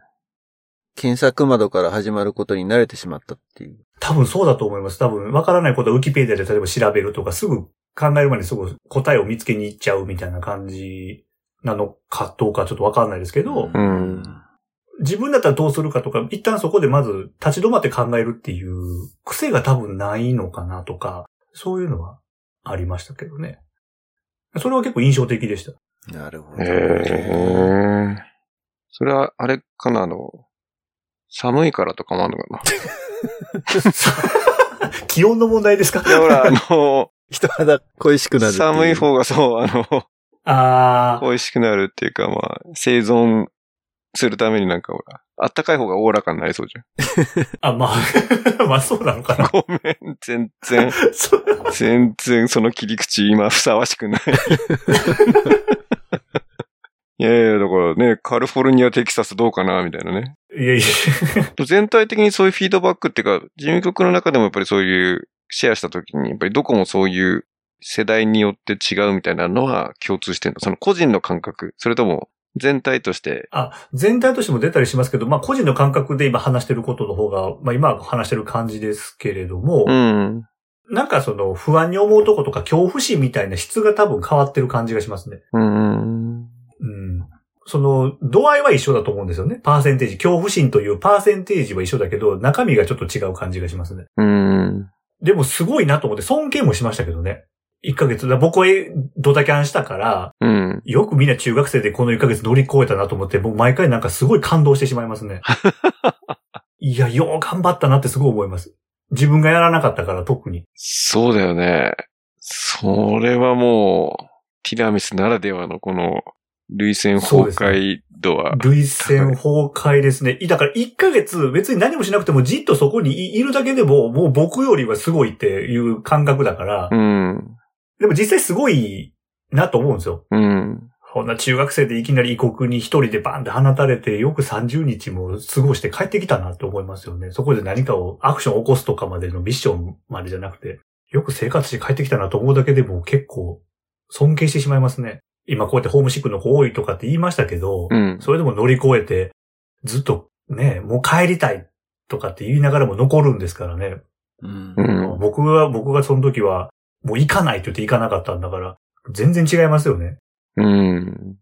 Speaker 1: 検索窓から始まることに慣れてしまったっていう。
Speaker 3: 多分そうだと思います。多分、わからないことをウィキペディアで例えば調べるとか、すぐ考える前にすぐ答えを見つけに行っちゃうみたいな感じなのかどうかちょっとわかんないですけど、
Speaker 2: うん
Speaker 3: 自分だったらどうするかとか、一旦そこでまず立ち止まって考えるっていう癖が多分ないのかなとか、そういうのはありましたけどね。それは結構印象的でした。
Speaker 1: なるほど。
Speaker 2: へえ。それは、あれかな、あの、寒いからとかもあるのか
Speaker 3: 気温の問題ですか？
Speaker 2: な。いや、ほら、あの、
Speaker 1: 人肌恋しくなる。
Speaker 2: 寒い方がそう、あの、
Speaker 3: あー。
Speaker 2: 恋しくなるっていうか、まあ、生存するためになんかほら、あったかい方がおおらかになりそうじ
Speaker 3: あ、まあ、まあそうなのか
Speaker 2: ゃん。
Speaker 3: な。
Speaker 2: ごめん、全然、全然その切り口今ふさわしくない。いやいや、だからね、カリフォルニア、テキサスどうかな、みたいなね。
Speaker 3: いやいや。
Speaker 2: 全体的にそういうフィードバックっていうか、事務局の中でもやっぱりそういうシェアしたときに、やっぱりどこもそういう世代によって違うみたいなのは共通してるの？その個人の感覚？それとも全体として？
Speaker 3: あ、全体としても出たりしますけど、まあ個人の感覚で今話してることの方が、まあ今話してる感じですけれども、
Speaker 2: うん。
Speaker 3: なんかその不安に思うとことか恐怖心みたいな質が多分変わってる感じがしますね。
Speaker 2: うん。
Speaker 3: うん。その、度合いは一緒だと思うんですよね。パーセンテージ。恐怖心というパーセンテージは一緒だけど、中身がちょっと違う感じがしますね。
Speaker 2: うん。
Speaker 3: でもすごいなと思って尊敬もしましたけどね。1ヶ月。だ僕はドタキャンしたから、
Speaker 2: うん。
Speaker 3: よくみんな中学生でこの1ヶ月乗り越えたなと思って、僕毎回なんかすごい感動してしまいますね。いや、よう頑張ったなってすごい思います。自分がやらなかったから特に。
Speaker 2: そうだよね。それはもう、ティラミスならではのこの、類線崩壊度は。
Speaker 3: 類線崩壊ですね。だから1ヶ月別に何もしなくてもじっとそこにいるだけでももう僕よりはすごいっていう感覚だから、
Speaker 2: うん。
Speaker 3: でも実際すごいなと思うんですよ。
Speaker 2: うん。
Speaker 3: こんな中学生でいきなり異国に一人でバンって放たれてよく30日も過ごして帰ってきたなって思いますよね。そこで何かをアクションを起こすとかまでのミッションまでじゃなくて、よく生活して帰ってきたなと思うだけでも結構尊敬してしまいますね。今こうやってホームシックの子多いとかって言いましたけど、
Speaker 2: うん。
Speaker 3: それでも乗り越えて、ずっとね、もう帰りたいとかって言いながらも残るんですからね。
Speaker 1: うん
Speaker 2: うん。
Speaker 3: 僕は、僕がその時は、もう行かないって言って行かなかったんだから、全然違いますよね。
Speaker 2: うん。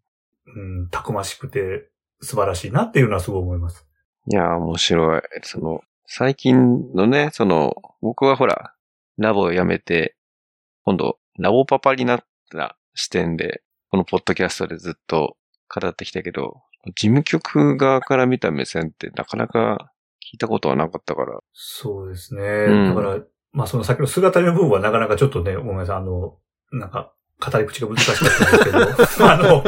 Speaker 3: うん、たくましくて素晴らしいなっていうのはすごい思います。
Speaker 2: いや、面白い。その、最近のね、その、僕はほら、ラボを辞めて、今度、ラボパパになった視点で、このポッドキャストでずっと語ってきたけど、事務局側から見た目線ってなかなか聞いたことはなかったから。
Speaker 3: そうですね。
Speaker 2: ん
Speaker 3: だから、まあその先の姿の部分はなかなかちょっとね、ごめんなさい、あの、なんか、語り口が難しかったんですけど、あの、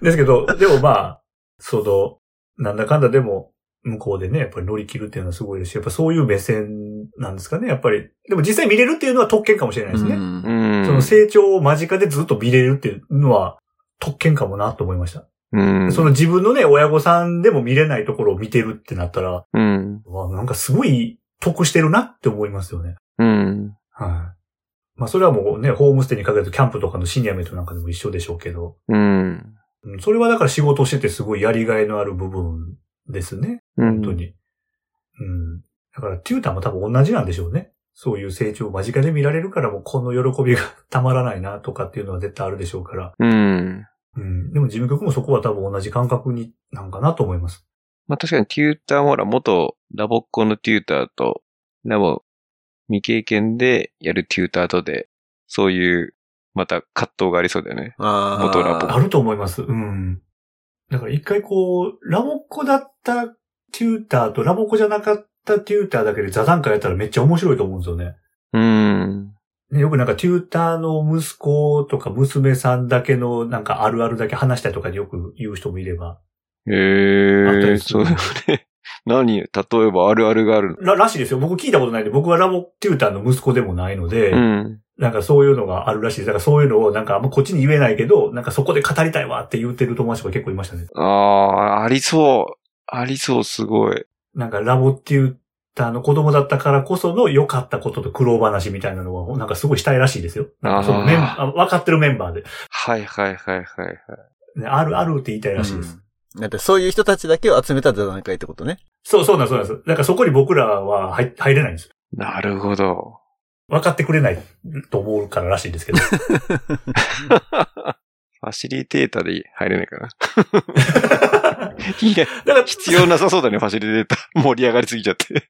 Speaker 3: ですけど、でもまあ、その、なんだかんだでも、向こうでね、やっぱり乗り切るっていうのはすごいですし、やっぱそういう目線なんですかね、やっぱり。でも実際見れるっていうのは特権かもしれないですね。
Speaker 1: うん
Speaker 2: うん。
Speaker 3: その成長を間近でずっと見れるっていうのは特権かもなと思いました。
Speaker 2: うん。
Speaker 3: その自分のね、親御さんでも見れないところを見てるってなったら、
Speaker 2: うん。
Speaker 3: わなんかすごい得してるなって思いますよね。
Speaker 2: うん。
Speaker 3: はい。まあそれはもうね、ホームステイにかけるとキャンプとかのシニアメイトなんかでも一緒でしょうけど、
Speaker 2: うん。
Speaker 3: うんそれはだから仕事をしててすごいやりがいのある部分ですね。
Speaker 2: うん。
Speaker 3: 本当に。うん。だからテューターも多分同じなんでしょうね。そういう成長を間近で見られるからもうこの喜びが たまらないなとかっていうのは絶対あるでしょうから。
Speaker 2: うん。
Speaker 3: うん。でも事務局もそこは多分同じ感覚になんかなと思います。
Speaker 2: まあ確かにテューターもほら、元ラボっ子のテューターと、ラボ未経験でやるテューターとで、そういう、また葛藤がありそうだよね。
Speaker 1: あー
Speaker 2: 元ラボ
Speaker 3: あると思います。うん。だから一回こう、ラボっ子だったテューターとラボっ子じゃなかったテューターだけで座談会やったらめっちゃ面白いと思うんですよね。
Speaker 2: うん。
Speaker 3: ね、よくなんかテューターの息子とか娘さんだけのなんかあるあるだけ話したりとかでよく言う人もいれば。
Speaker 2: ええー、それ、何例えばあるあるがある。
Speaker 3: ら、らしいですよ。僕聞いたことないんで、僕はラボテューターの息子でもないので、
Speaker 2: うん。
Speaker 3: なんかそういうのがあるらしいです。だからそういうのをなんかあんまこっちに言えないけど、なんかそこで語りたいわって言ってる友達とか結構いましたね。
Speaker 2: ああ、ありそう。ありそう、すごい。
Speaker 3: なんかラボテューターの子供だったからこその良かったことと苦労話みたいなのは、なんかすごいしたいらしいですよ。なんかそのメン
Speaker 2: あ
Speaker 3: あ分かってるメンバーで。
Speaker 2: はいはいはいはいはい。
Speaker 3: ね、あるあるって言いたいらしいです。
Speaker 1: うんだってそういう人たちだけを集めた座談会ってことね。
Speaker 3: そう、そうなんなんです。だからそこに僕らは入入れないんです。
Speaker 2: なるほど。
Speaker 3: 分かってくれないと思うかららしいですけど。
Speaker 2: ファシリテーターで入れないかな。いや、
Speaker 3: だから、
Speaker 2: 必要なさそうだね、ファシリテーター。盛り上がりすぎちゃって。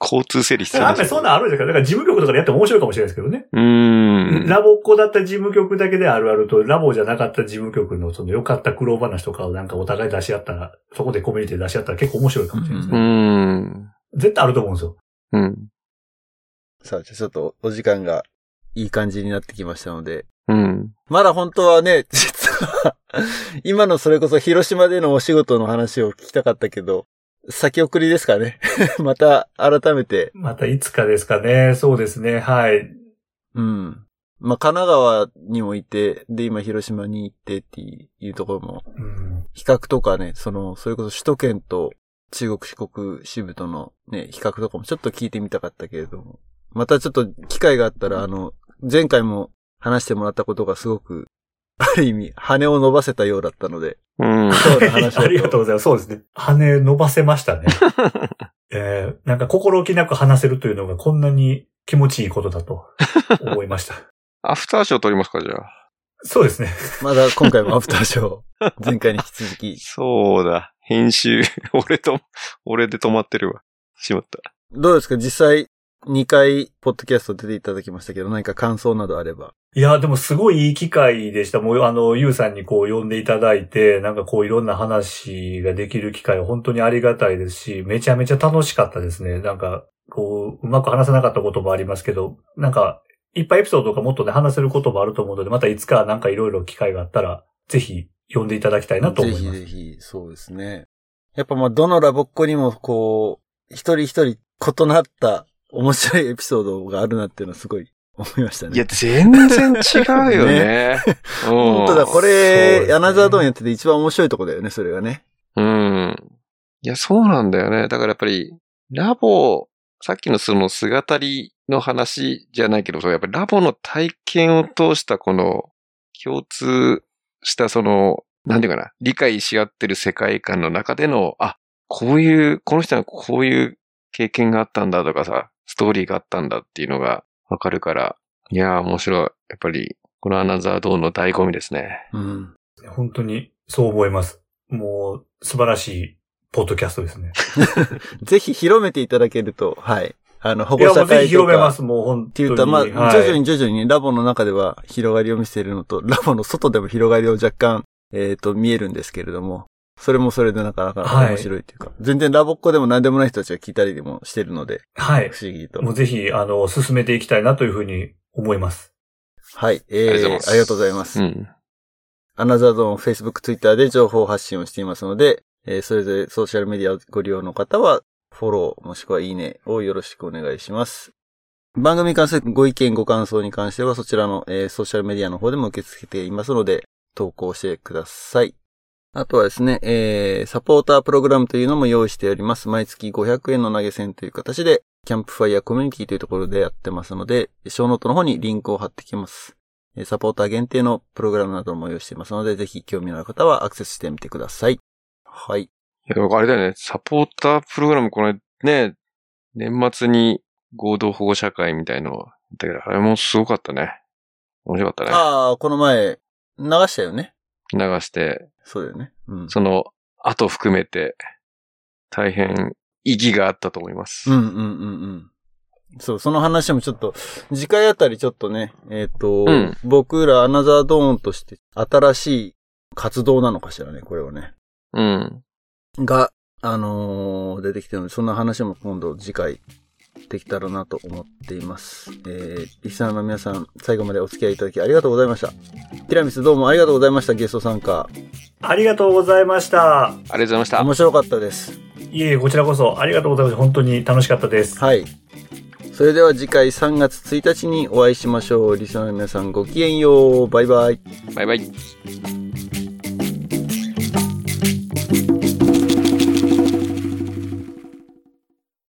Speaker 2: 交通整理必要
Speaker 3: あんまりそんなんあるんですか？だから事務局とかでやっても面白いかもしれないですけどね。
Speaker 2: うーん。
Speaker 3: ラボっ子だった事務局だけであるあると、ラボじゃなかった事務局のその良かった苦労話とかをなんかお互い出し合ったら、そこでコミュニティで出し合ったら結構面白いかもしれないです
Speaker 2: う
Speaker 3: ね。
Speaker 2: ーん。
Speaker 3: 絶対あると思うんですよ。
Speaker 2: うん。
Speaker 1: さあ、じゃあちょっとお時間がいい感じになってきましたので。
Speaker 2: うん。
Speaker 1: まだ本当はね、実は、今のそれこそ広島でのお仕事の話を聞きたかったけど、先送りですかね。また改めて、
Speaker 3: またいつかですかね。そうですね。はい。
Speaker 1: うん。まあ、神奈川にもいて、で、今広島に行ってっていうところも、
Speaker 3: うん。
Speaker 1: 比較とかね、その、それこそ首都圏と中国四国支部とのね、比較とかもちょっと聞いてみたかったけれども、またちょっと機会があったら、あの、前回も話してもらったことがすごく、ある意味、羽を伸ばせたようだったので、
Speaker 2: うん。
Speaker 1: そうな話を
Speaker 3: ありがとうございます。そうですね。羽伸ばせましたね。えー、なんか心置きなく話せるというのがこんなに気持ちいいことだと思いました。
Speaker 2: アフターショー撮りますか、じゃあ。
Speaker 3: そうですね。
Speaker 1: まだ今回もアフターショー、前回に引き続き。
Speaker 2: そうだ。編集、俺と、俺で止まってるわ。しまった。
Speaker 1: どうですか？実際、2回、ポッドキャスト出ていただきましたけど、何か感想などあれば。
Speaker 3: いや、でもすごいいい機会でした。もう、あの、ゆうさんにこう呼んでいただいて、なんかこういろんな話ができる機会は本当にありがたいですし、めちゃめちゃ楽しかったですね。なんか、こう、うまく話せなかったこともありますけど、なんか、いっぱいエピソードとかもっとね、話せることもあると思うので、またいつかなんかいろいろ機会があったら、ぜひ呼んでいただきたいなと思います。
Speaker 1: ぜひぜひ、そうですね。やっぱまあ、どのラボっ子にもこう、一人一人異なった面白いエピソードがあるなっていうのはすごい思いましたね。
Speaker 2: いや、全然違うよね。うん
Speaker 1: 本当だ、これ、
Speaker 3: ね
Speaker 1: アナザードーンやってて一番面白いとこだよね、それがね。
Speaker 2: うん。いや、そうなんだよね。だからやっぱり、ラボ、さっきのその姿りの話じゃないけど、やっぱりラボの体験を通したこの、共通したその、なんていうかな、理解し合ってる世界観の中での、あ、こういう、この人はこういう経験があったんだとかさ、ストーリーがあったんだっていうのがわかるから、いやー面白い。やっぱり、このアナザードーンの醍醐味ですね。
Speaker 1: うん。
Speaker 3: 本当にそう思います。もう素晴らしいポッドキャストですね。
Speaker 1: ぜひ広めていただけると、はい。あの、保護者会とか
Speaker 3: 広めま。す、もう本当に。
Speaker 1: っていうと、まあ、
Speaker 3: はい
Speaker 1: 徐々に徐々にラボの中では広がりを見せているのと、ラボの外でも広がりを若干、えっ、と、見えるんですけれども、それもそれでなかなか面白いというか、全然ラボっ子でも何でもない人たちが聞いたりでもしてるので、
Speaker 3: はい。
Speaker 1: 不思議と。
Speaker 3: もうぜひ、あの、進めていきたいなというふうに思います。
Speaker 1: はい、えー、
Speaker 2: ありがとうございます
Speaker 1: ありがとうございます。
Speaker 2: うん。
Speaker 1: アナザーゾーン、Facebook、Twitter で情報発信をしていますので、えーそれぞれソーシャルメディアをご利用の方は、フォロー、もしくはいいねをよろしくお願いします。番組に関するご意見、ご感想に関しては、そちらの、えーソーシャルメディアの方でも受け付けていますので、投稿してください。あとはですね、えー、サポータープログラムというのも用意しております。毎月500円の投げ銭という形で、キャンプファイヤーコミュニティというところでやってますので、ショーノートの方にリンクを貼ってきます。えーサポーター限定のプログラムなども用意していますので、ぜひ興味のある方はアクセスしてみてください。はい。
Speaker 2: いや、あれだよね、サポータープログラム、これね、年末に合同保護者会みたいのをやったけど、あれもすごかったね。面白かったね。
Speaker 1: ああ、この前、流したよね。
Speaker 2: 流して、
Speaker 1: そうだよね。うん。
Speaker 2: その後含めて、大変意義があったと思います。
Speaker 1: うんうんうんうん。そう、その話もちょっと、次回あたりちょっとね、えっ、と、
Speaker 2: うん
Speaker 1: 僕らアナザードーンとして新しい活動なのかしらね、これはね。
Speaker 2: うん。
Speaker 1: が、あのー出てきてるので、そんな話も今度次回できたらなと思っています。えー、リスナーの皆さん、最後までお付き合いいただきありがとうございました。ティラミスどうもありがとうございました、ゲスト参加。
Speaker 3: ありがとうございました。
Speaker 2: ありがとうございました。
Speaker 1: 面白かったです。
Speaker 3: いえいえ、こちらこそありがとうございます。本当に楽しかったです。
Speaker 1: はい。それでは次回3月1日にお会いしましょう。リスナーの皆さんごきげんよう。バイバイ。
Speaker 2: バイバイ。